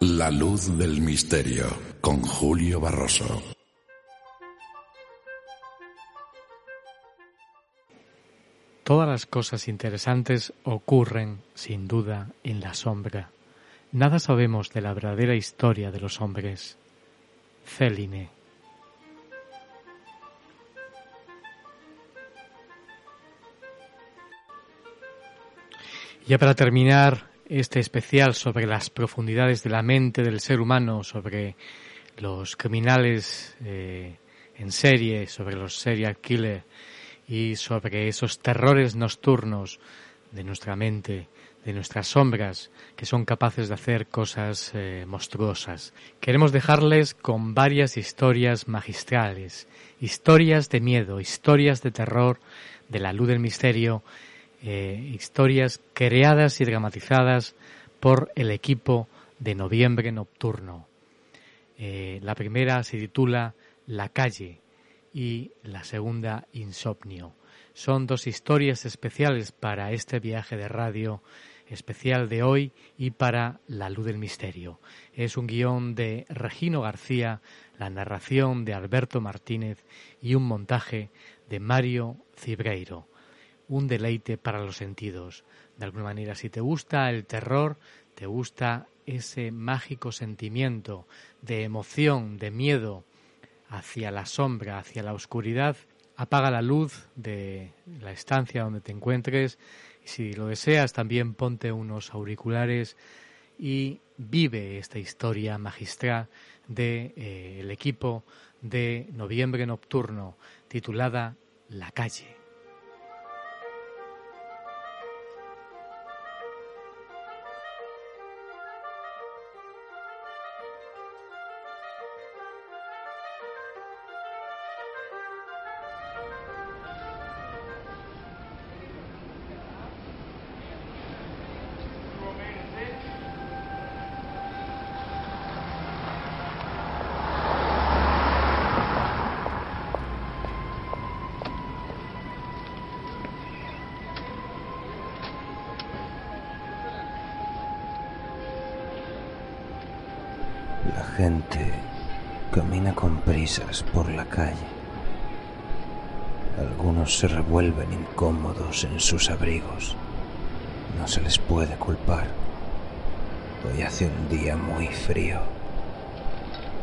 Speaker 3: La luz del misterio con Julio Barroso.
Speaker 5: Todas las cosas interesantes ocurren, sin duda, en la sombra. Nada sabemos de la verdadera historia de los hombres. Céline. Ya para terminar este especial sobre las profundidades de la mente del ser humano, sobre los criminales eh, en serie, sobre los serial killers, y sobre esos terrores nocturnos de nuestra mente, de nuestras sombras, que son capaces de hacer cosas eh, monstruosas. Queremos dejarles con varias historias magistrales, historias de miedo, historias de terror, de la luz del misterio, eh, historias creadas y dramatizadas por el equipo de Noviembre Nocturno. Eh, la primera se titula La calle, y la segunda Insomnio. Son dos historias especiales para este viaje de radio especial de hoy y para La Luz del Misterio. Es un guion de Regino García, la narración de Alberto Martínez y un montaje de Mario Cibreiro. Un deleite para los sentidos. De alguna manera, si te gusta el terror, te gusta ese mágico sentimiento de emoción, de miedo, hacia la sombra, hacia la oscuridad, apaga la luz de la estancia donde te encuentres y si lo deseas también ponte unos auriculares y vive esta historia magistral del de, eh, equipo de Noviembre Nocturno titulada La calle.
Speaker 11: Por la calle. Algunos se revuelven incómodos en sus abrigos. No se les puede culpar. Hoy hace un día muy frío,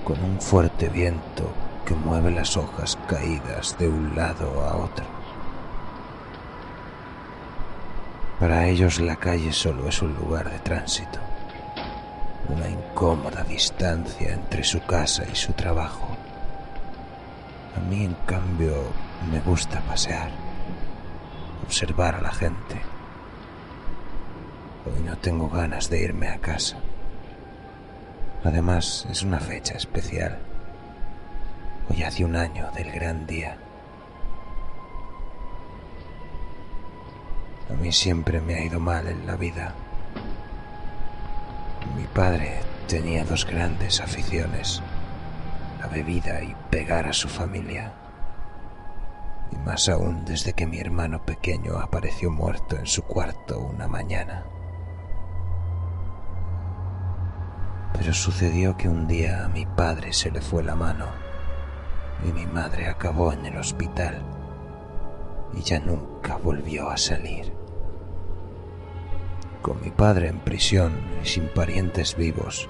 Speaker 11: con un fuerte viento que mueve las hojas caídas de un lado a otro. Para ellos la calle solo es un lugar de tránsito, una incómoda distancia entre su casa y su trabajo. Mí, en cambio, me gusta pasear, observar a la gente. Hoy no tengo ganas de irme a casa. Además, es una fecha especial. Hoy hace un año del gran día. A mí siempre me ha ido mal en la vida. Mi padre tenía dos grandes aficiones, bebida y pegar a su familia. Y más aún desde que mi hermano pequeño apareció muerto en su cuarto una mañana. Pero sucedió que un día a mi padre se le fue la mano y mi madre acabó en el hospital y ya nunca volvió a salir. Con mi padre en prisión y sin parientes vivos,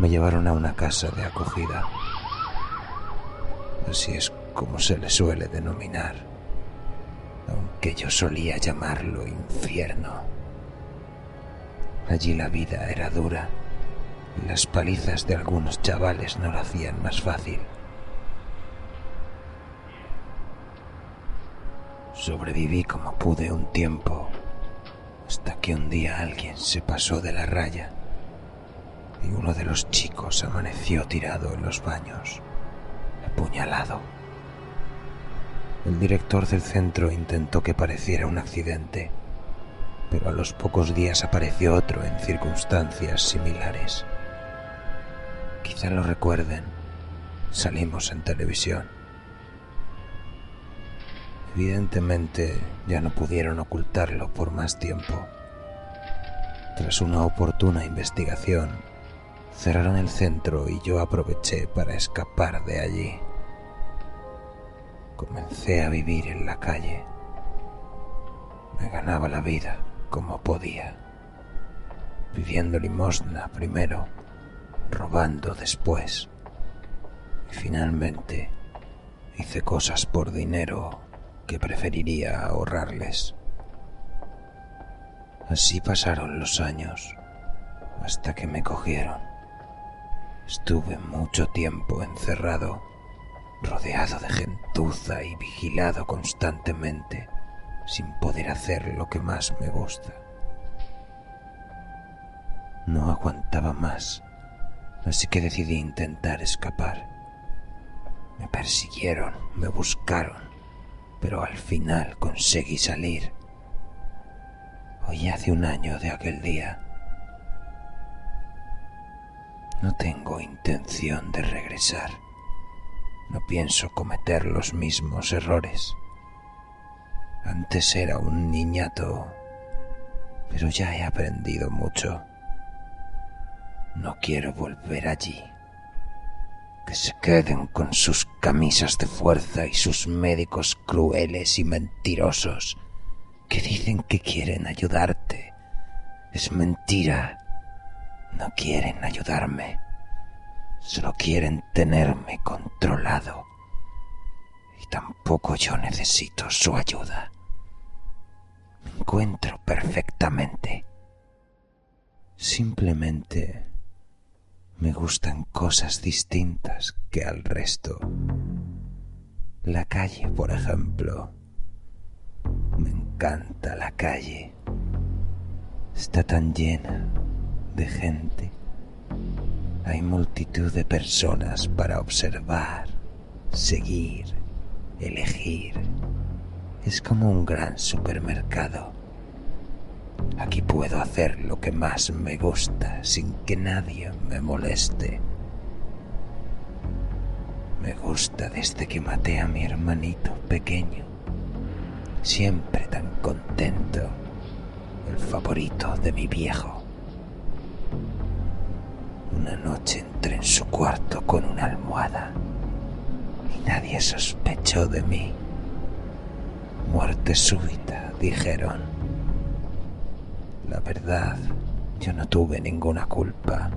Speaker 11: me llevaron a una casa de acogida. Así es como se le suele denominar, aunque yo solía llamarlo infierno. Allí la vida era dura y las palizas de algunos chavales no lo hacían más fácil. Sobreviví como pude un tiempo, hasta que un día alguien se pasó de la raya y uno de los chicos amaneció tirado en los baños, apuñalado. El director del centro intentó que pareciera un accidente, pero a los pocos días apareció otro en circunstancias similares. Quizá lo recuerden, salimos en televisión. Evidentemente ya no pudieron ocultarlo por más tiempo. Tras una oportuna investigación, cerraron el centro y yo aproveché para escapar de allí. Comencé a vivir en la calle. Me ganaba la vida como podía, pidiendo limosna primero, robando después, y finalmente hice cosas por dinero que preferiría ahorrarles. Así pasaron los años hasta que me cogieron. Estuve mucho tiempo encerrado, rodeado de gentuza y vigilado constantemente, sin poder hacer lo que más me gusta. No aguantaba más, así que decidí intentar escapar. Me persiguieron, me buscaron, pero al final conseguí salir. Hoy hace un año de aquel día. No tengo intención de regresar. No pienso cometer los mismos errores. Antes era un niñato, pero ya he aprendido mucho. No quiero volver allí. Que se queden con sus camisas de fuerza y sus médicos crueles y mentirosos que dicen que quieren ayudarte. Es mentira. No quieren ayudarme. Solo quieren tenerme controlado. Y tampoco yo necesito su ayuda. Me encuentro perfectamente. Simplemente me gustan cosas distintas que al resto. La calle, por ejemplo. Me encanta la calle. Está tan llena de gente. Hay multitud de personas para observar, seguir, elegir. Es como un gran supermercado. Aquí puedo hacer lo que más me gusta sin que nadie me moleste. Me gusta desde que maté a mi hermanito pequeño. Siempre tan contento. El favorito de mi viejo. Una noche entré en su cuarto con una almohada y nadie sospechó de mí. Muerte súbita, dijeron. La verdad, yo no tuve ninguna culpa.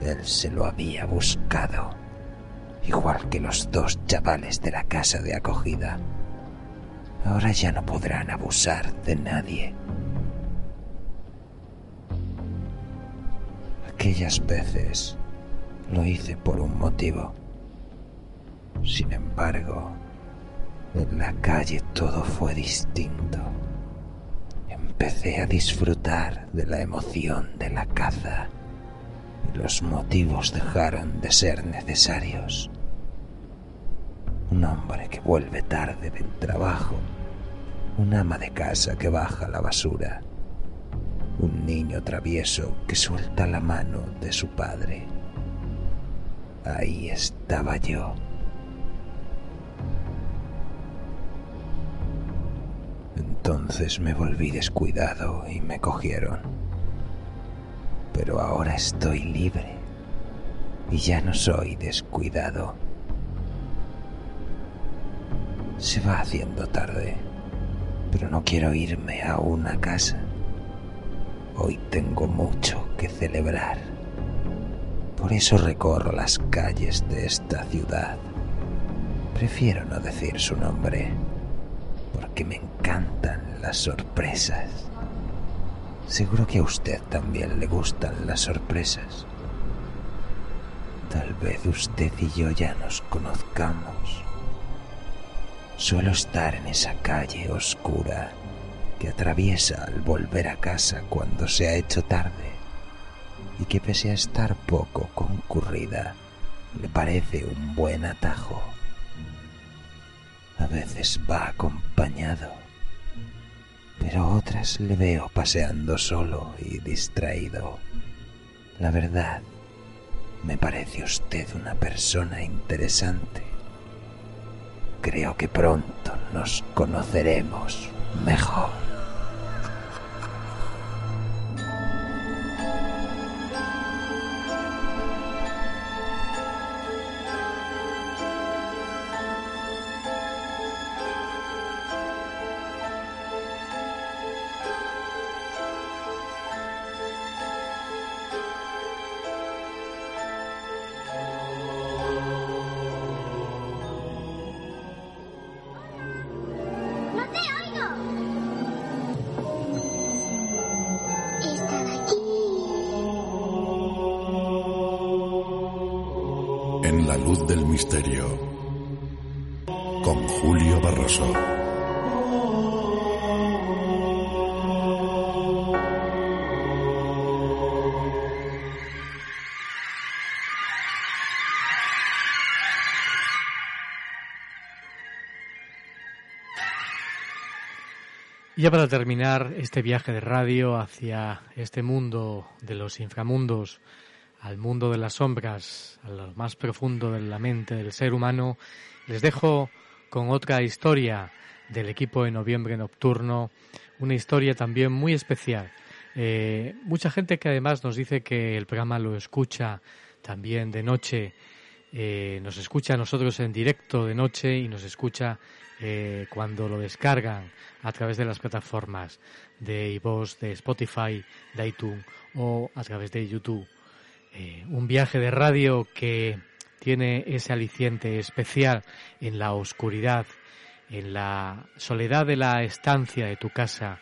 Speaker 11: Él se lo había buscado, igual que los dos chavales de la casa de acogida. Ahora ya no podrán abusar de nadie. Aquellas veces lo hice por un motivo. Sin embargo, en la calle todo fue distinto. Empecé a disfrutar de la emoción de la caza y los motivos dejaron de ser necesarios. Un hombre que vuelve tarde del trabajo, un ama de casa que baja la basura, un niño travieso que suelta la mano de su padre. Ahí estaba yo. Entonces me volví descuidado y me cogieron. Pero ahora estoy libre y ya no soy descuidado. Se va haciendo tarde, pero no quiero irme a una casa. Hoy tengo mucho que celebrar. Por eso recorro las calles de esta ciudad. Prefiero no decir su nombre, porque me encantan las sorpresas. Seguro que a usted también le gustan las sorpresas. Tal vez usted y yo ya nos conozcamos. Suelo estar en esa calle oscura que atraviesa al volver a casa cuando se ha hecho tarde y que pese a estar poco concurrida, le parece un buen atajo. A veces va acompañado, pero otras le veo paseando solo y distraído. La verdad, me parece usted una persona interesante. Creo que pronto nos conoceremos mejor.
Speaker 5: Y ya para terminar este viaje de radio hacia este mundo de los inframundos, al mundo de las sombras, a lo más profundo de la mente del ser humano, les dejo con otra historia del equipo de Noviembre Nocturno, una historia también muy especial. Eh, mucha gente que además nos dice que el programa lo escucha también de noche, eh, nos escucha a nosotros en directo de noche y nos escucha eh, cuando lo descargan a través de las plataformas de iVoox, de Spotify, de iTunes o a través de YouTube. Eh, un viaje de radio que tiene ese aliciente especial en la oscuridad, en la soledad de la estancia de tu casa,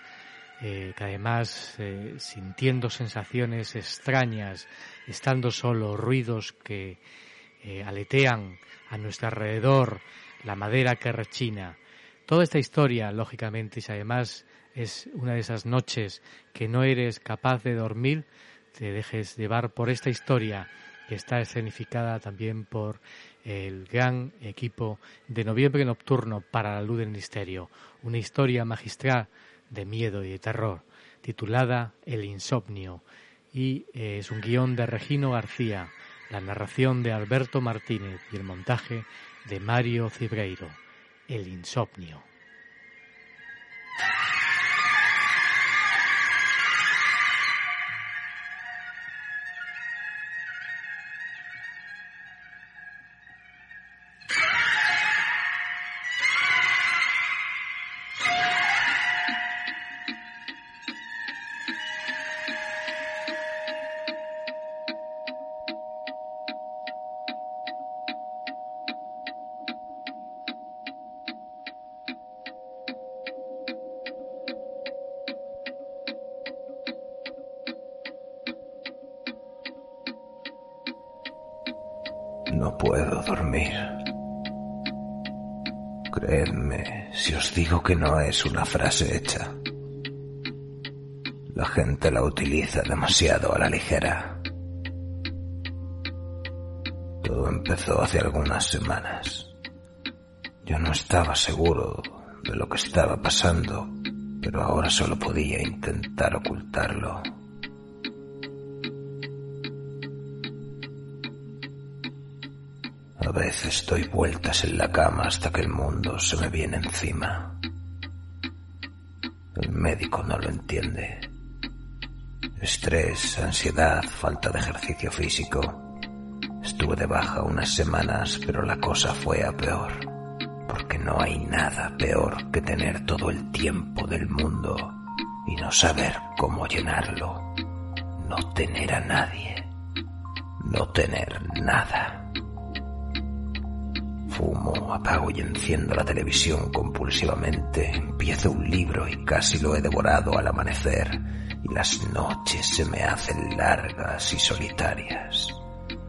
Speaker 5: eh, que además sintiendo sensaciones extrañas, estando solo, ruidos que aletean a nuestro alrededor, la madera que rechina. Toda esta historia, lógicamente, si además es una de esas noches que no eres capaz de dormir, te dejes llevar por esta historia que está escenificada también por el gran equipo de Noviembre Nocturno para la Luz del Misterio, una historia magistral de miedo y de terror, titulada El Insomnio, y eh, es un guion de Regino García, la narración de Alberto Martínez y el montaje de Mario Cibreiro, El Insomnio.
Speaker 11: Que no es una frase hecha. La gente la utiliza demasiado a la ligera. Todo empezó hace algunas semanas. Yo no estaba seguro de lo que estaba pasando, pero ahora solo podía intentar ocultarlo. A veces doy vueltas en la cama hasta que el mundo se me viene encima. Médico no lo entiende. Estrés, ansiedad, falta de ejercicio físico. Estuve de baja unas semanas, pero la cosa fue a peor. Porque no hay nada peor que tener todo el tiempo del mundo y no saber cómo llenarlo. No tener a nadie. No tener nada. Apago y enciendo la televisión compulsivamente. Empiezo un libro y casi lo he devorado al amanecer. Y las noches se me hacen largas y solitarias.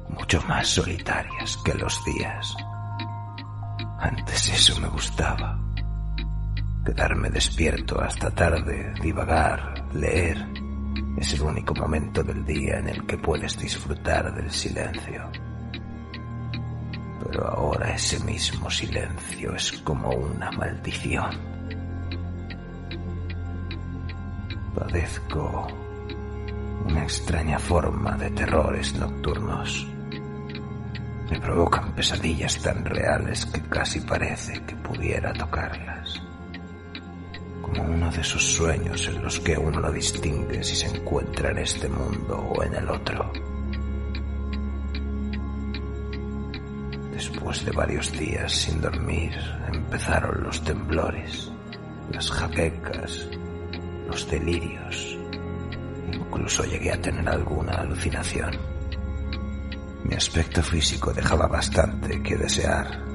Speaker 11: Mucho más solitarias que los días. Antes eso me gustaba. Quedarme despierto hasta tarde, divagar, leer. Es el único momento del día en el que puedes disfrutar del silencio pero ahora ese mismo silencio es como una maldición. Padezco una extraña forma de terrores nocturnos. Me provocan pesadillas tan reales que casi parece que pudiera tocarlas. Como uno de esos sueños en los que uno no distingue si se encuentra en este mundo o en el otro. Después de varios días sin dormir, empezaron los temblores, las jaquecas, los delirios. Incluso llegué a tener alguna alucinación. Mi aspecto físico dejaba bastante que desear,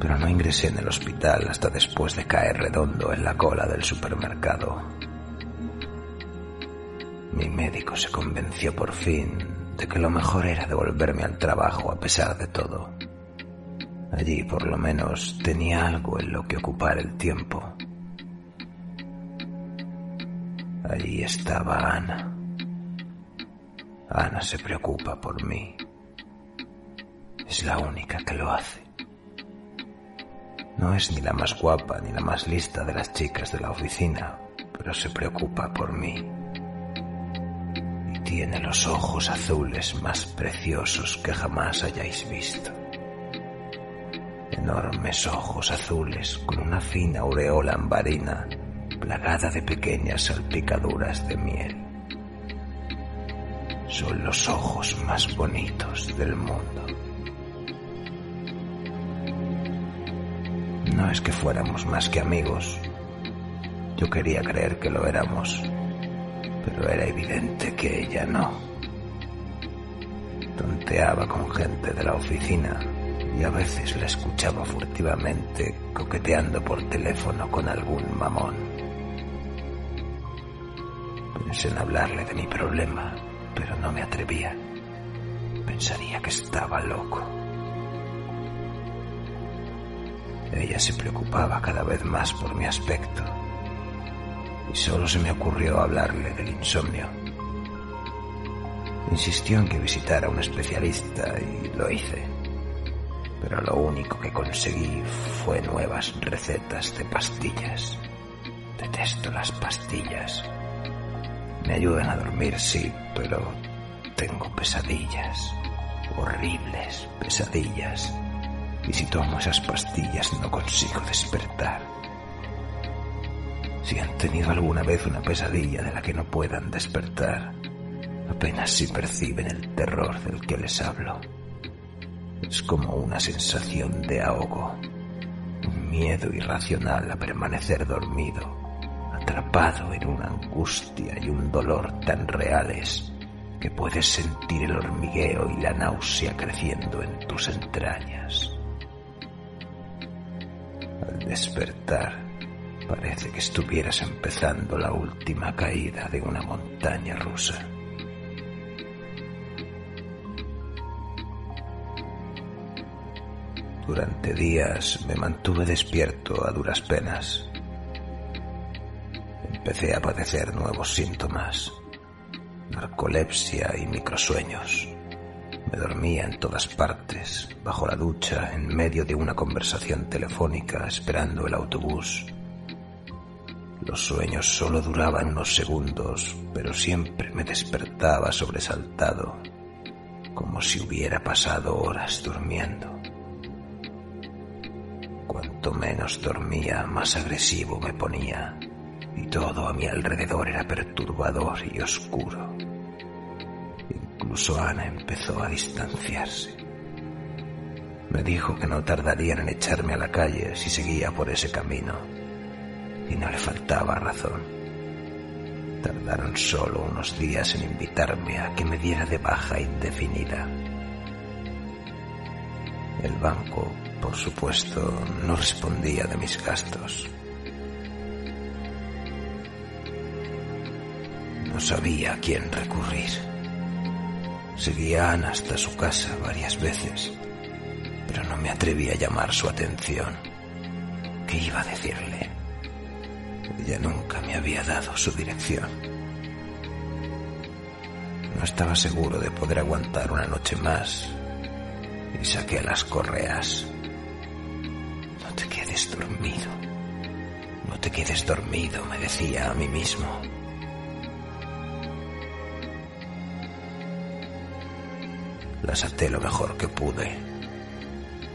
Speaker 11: pero no ingresé en el hospital hasta después de caer redondo en la cola del supermercado. Mi médico se convenció por fin de que lo mejor era devolverme al trabajo a pesar de todo. Allí por lo menos tenía algo en lo que ocupar el tiempo. Allí estaba Ana. Ana se preocupa por mí. Es la única que lo hace. No es ni la más guapa ni la más lista de las chicas de la oficina, pero se preocupa por mí. Y tiene los ojos azules más preciosos que jamás hayáis visto enormes ojos azules con una fina aureola ambarina plagada de pequeñas salpicaduras de miel. Son los ojos más bonitos del mundo. No es que fuéramos más que amigos. Yo quería creer que lo éramos, pero era evidente que ella no. Tonteaba con gente de la oficina y a veces la escuchaba furtivamente coqueteando por teléfono con algún mamón. Pensé en hablarle de mi problema, pero no me atrevía. Pensaría que estaba loco. Ella se preocupaba cada vez más por mi aspecto y solo se me ocurrió hablarle del insomnio. Insistió en que visitara a un especialista y lo hice pero lo único que conseguí fue nuevas recetas de pastillas. Detesto las pastillas. Me ayudan a dormir, sí, pero tengo pesadillas. Horribles pesadillas. Y si tomo esas pastillas no consigo despertar. Si han tenido alguna vez una pesadilla de la que no puedan despertar, apenas si perciben el terror del que les hablo. Es como una sensación de ahogo, un miedo irracional a permanecer dormido, atrapado en una angustia y un dolor tan reales que puedes sentir el hormigueo y la náusea creciendo en tus entrañas. Al despertar, parece que estuvieras empezando la última caída de una montaña rusa. Durante días me mantuve despierto a duras penas. Empecé a padecer nuevos síntomas, narcolepsia y microsueños. Me dormía en todas partes, bajo la ducha, en medio de una conversación telefónica, esperando el autobús. Los sueños solo duraban unos segundos, pero siempre me despertaba sobresaltado, como si hubiera pasado horas durmiendo. Cuanto menos dormía, más agresivo me ponía, y todo a mi alrededor era perturbador y oscuro. Incluso Ana empezó a distanciarse. Me dijo que no tardarían en echarme a la calle si seguía por ese camino. Y no le faltaba razón. Tardaron solo unos días en invitarme a que me diera de baja indefinida. El banco, por supuesto, no respondía de mis gastos. No sabía a quién recurrir. Seguí a Ana hasta su casa varias veces, pero no me atreví a llamar su atención. ¿Qué iba a decirle? Ella nunca me había dado su dirección. No estaba seguro de poder aguantar una noche más y saqué las correas. No te quedes dormido. Me decía a mí mismo. Las até lo mejor que pude,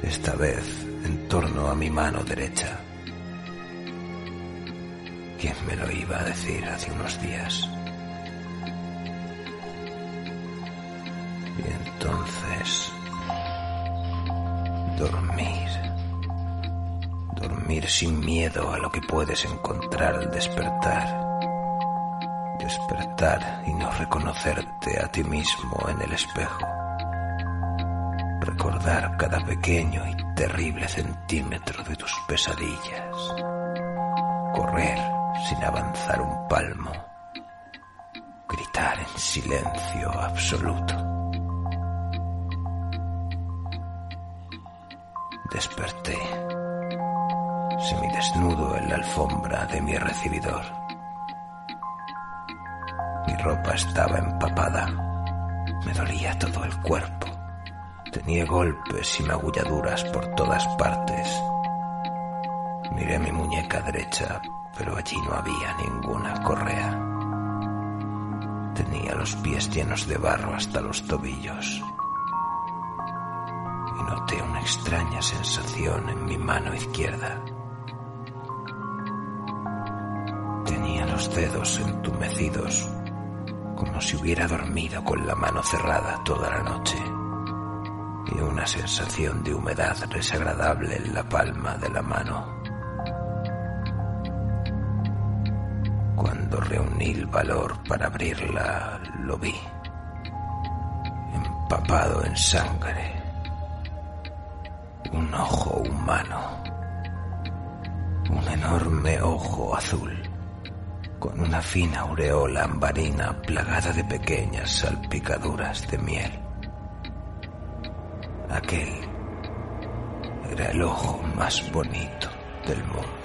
Speaker 11: esta vez en torno a mi mano derecha. ¿Quién me lo iba a decir hace unos días? Y entonces, Sin miedo a lo que puedes encontrar al despertar. Despertar y no reconocerte a ti mismo en el espejo recordar cada pequeño y terrible centímetro de tus pesadillas, correr sin avanzar un palmo, gritar en silencio absoluto. Desperté, semidesnudo en la alfombra de mi recibidor. Mi ropa estaba empapada, me dolía todo el cuerpo. Tenía golpes y magulladuras por todas partes. Miré mi muñeca derecha, pero allí no había ninguna correa. Tenía los pies llenos de barro hasta los tobillos. Y noté una extraña sensación en mi mano izquierda. Dedos entumecidos, como si hubiera dormido con la mano cerrada toda la noche y una sensación de humedad desagradable en la palma de la mano. Cuando reuní el valor para abrirla, lo vi, empapado en sangre, un ojo humano, un enorme ojo azul, con una fina aureola ambarina plagada de pequeñas salpicaduras de miel. Aquel era el ojo más bonito del mundo.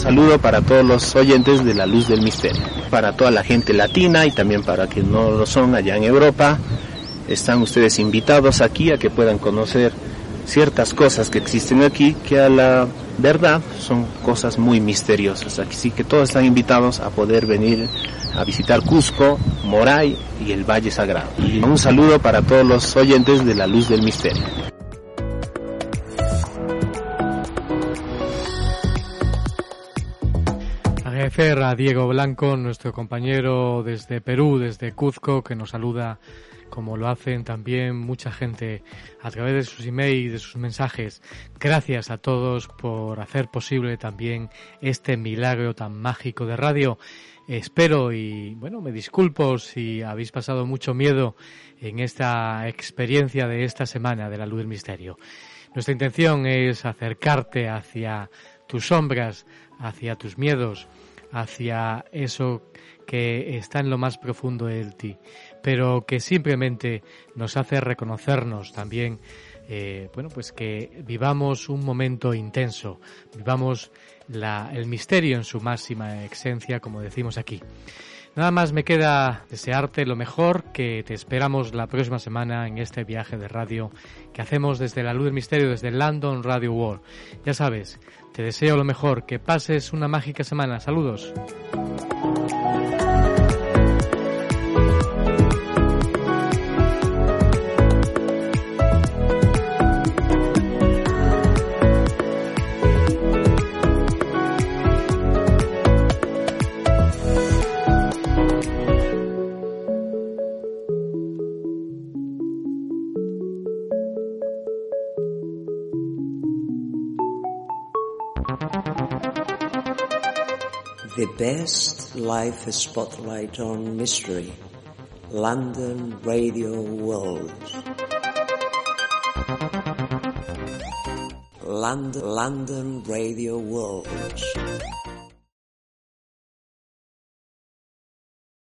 Speaker 12: Saludo para todos los oyentes de La Luz del Misterio, para toda la gente latina y también para quienes no lo son allá en Europa. Están ustedes invitados aquí a que puedan conocer ciertas cosas que existen aquí que a la verdad son cosas muy misteriosas. Así que todos están invitados a poder venir a visitar Cusco, Moray y el Valle Sagrado. Y un saludo para todos los oyentes de La Luz del Misterio.
Speaker 5: A Diego Blanco, nuestro compañero desde Perú, desde Cuzco, que nos saluda como lo hacen también mucha gente a través de sus emails, de sus mensajes. Gracias a todos por hacer posible también este milagro tan mágico de radio. Espero y bueno, me disculpo si habéis pasado mucho miedo en esta experiencia de esta semana de la luz del misterio. Nuestra intención es acercarte hacia tus sombras, hacia tus miedos, hacia eso que está en lo más profundo de ti, pero que simplemente nos hace reconocernos también, eh, bueno, pues que vivamos un momento intenso, vivamos la, el misterio en su máxima esencia, como decimos aquí. Nada más me queda desearte lo mejor, que te esperamos la próxima semana en este viaje de radio que hacemos desde la luz del misterio, desde London Radio World. Ya sabes, te deseo lo mejor, que pases una mágica semana. Saludos.
Speaker 1: Best life spotlight on mystery. London Radio World. London, London Radio World.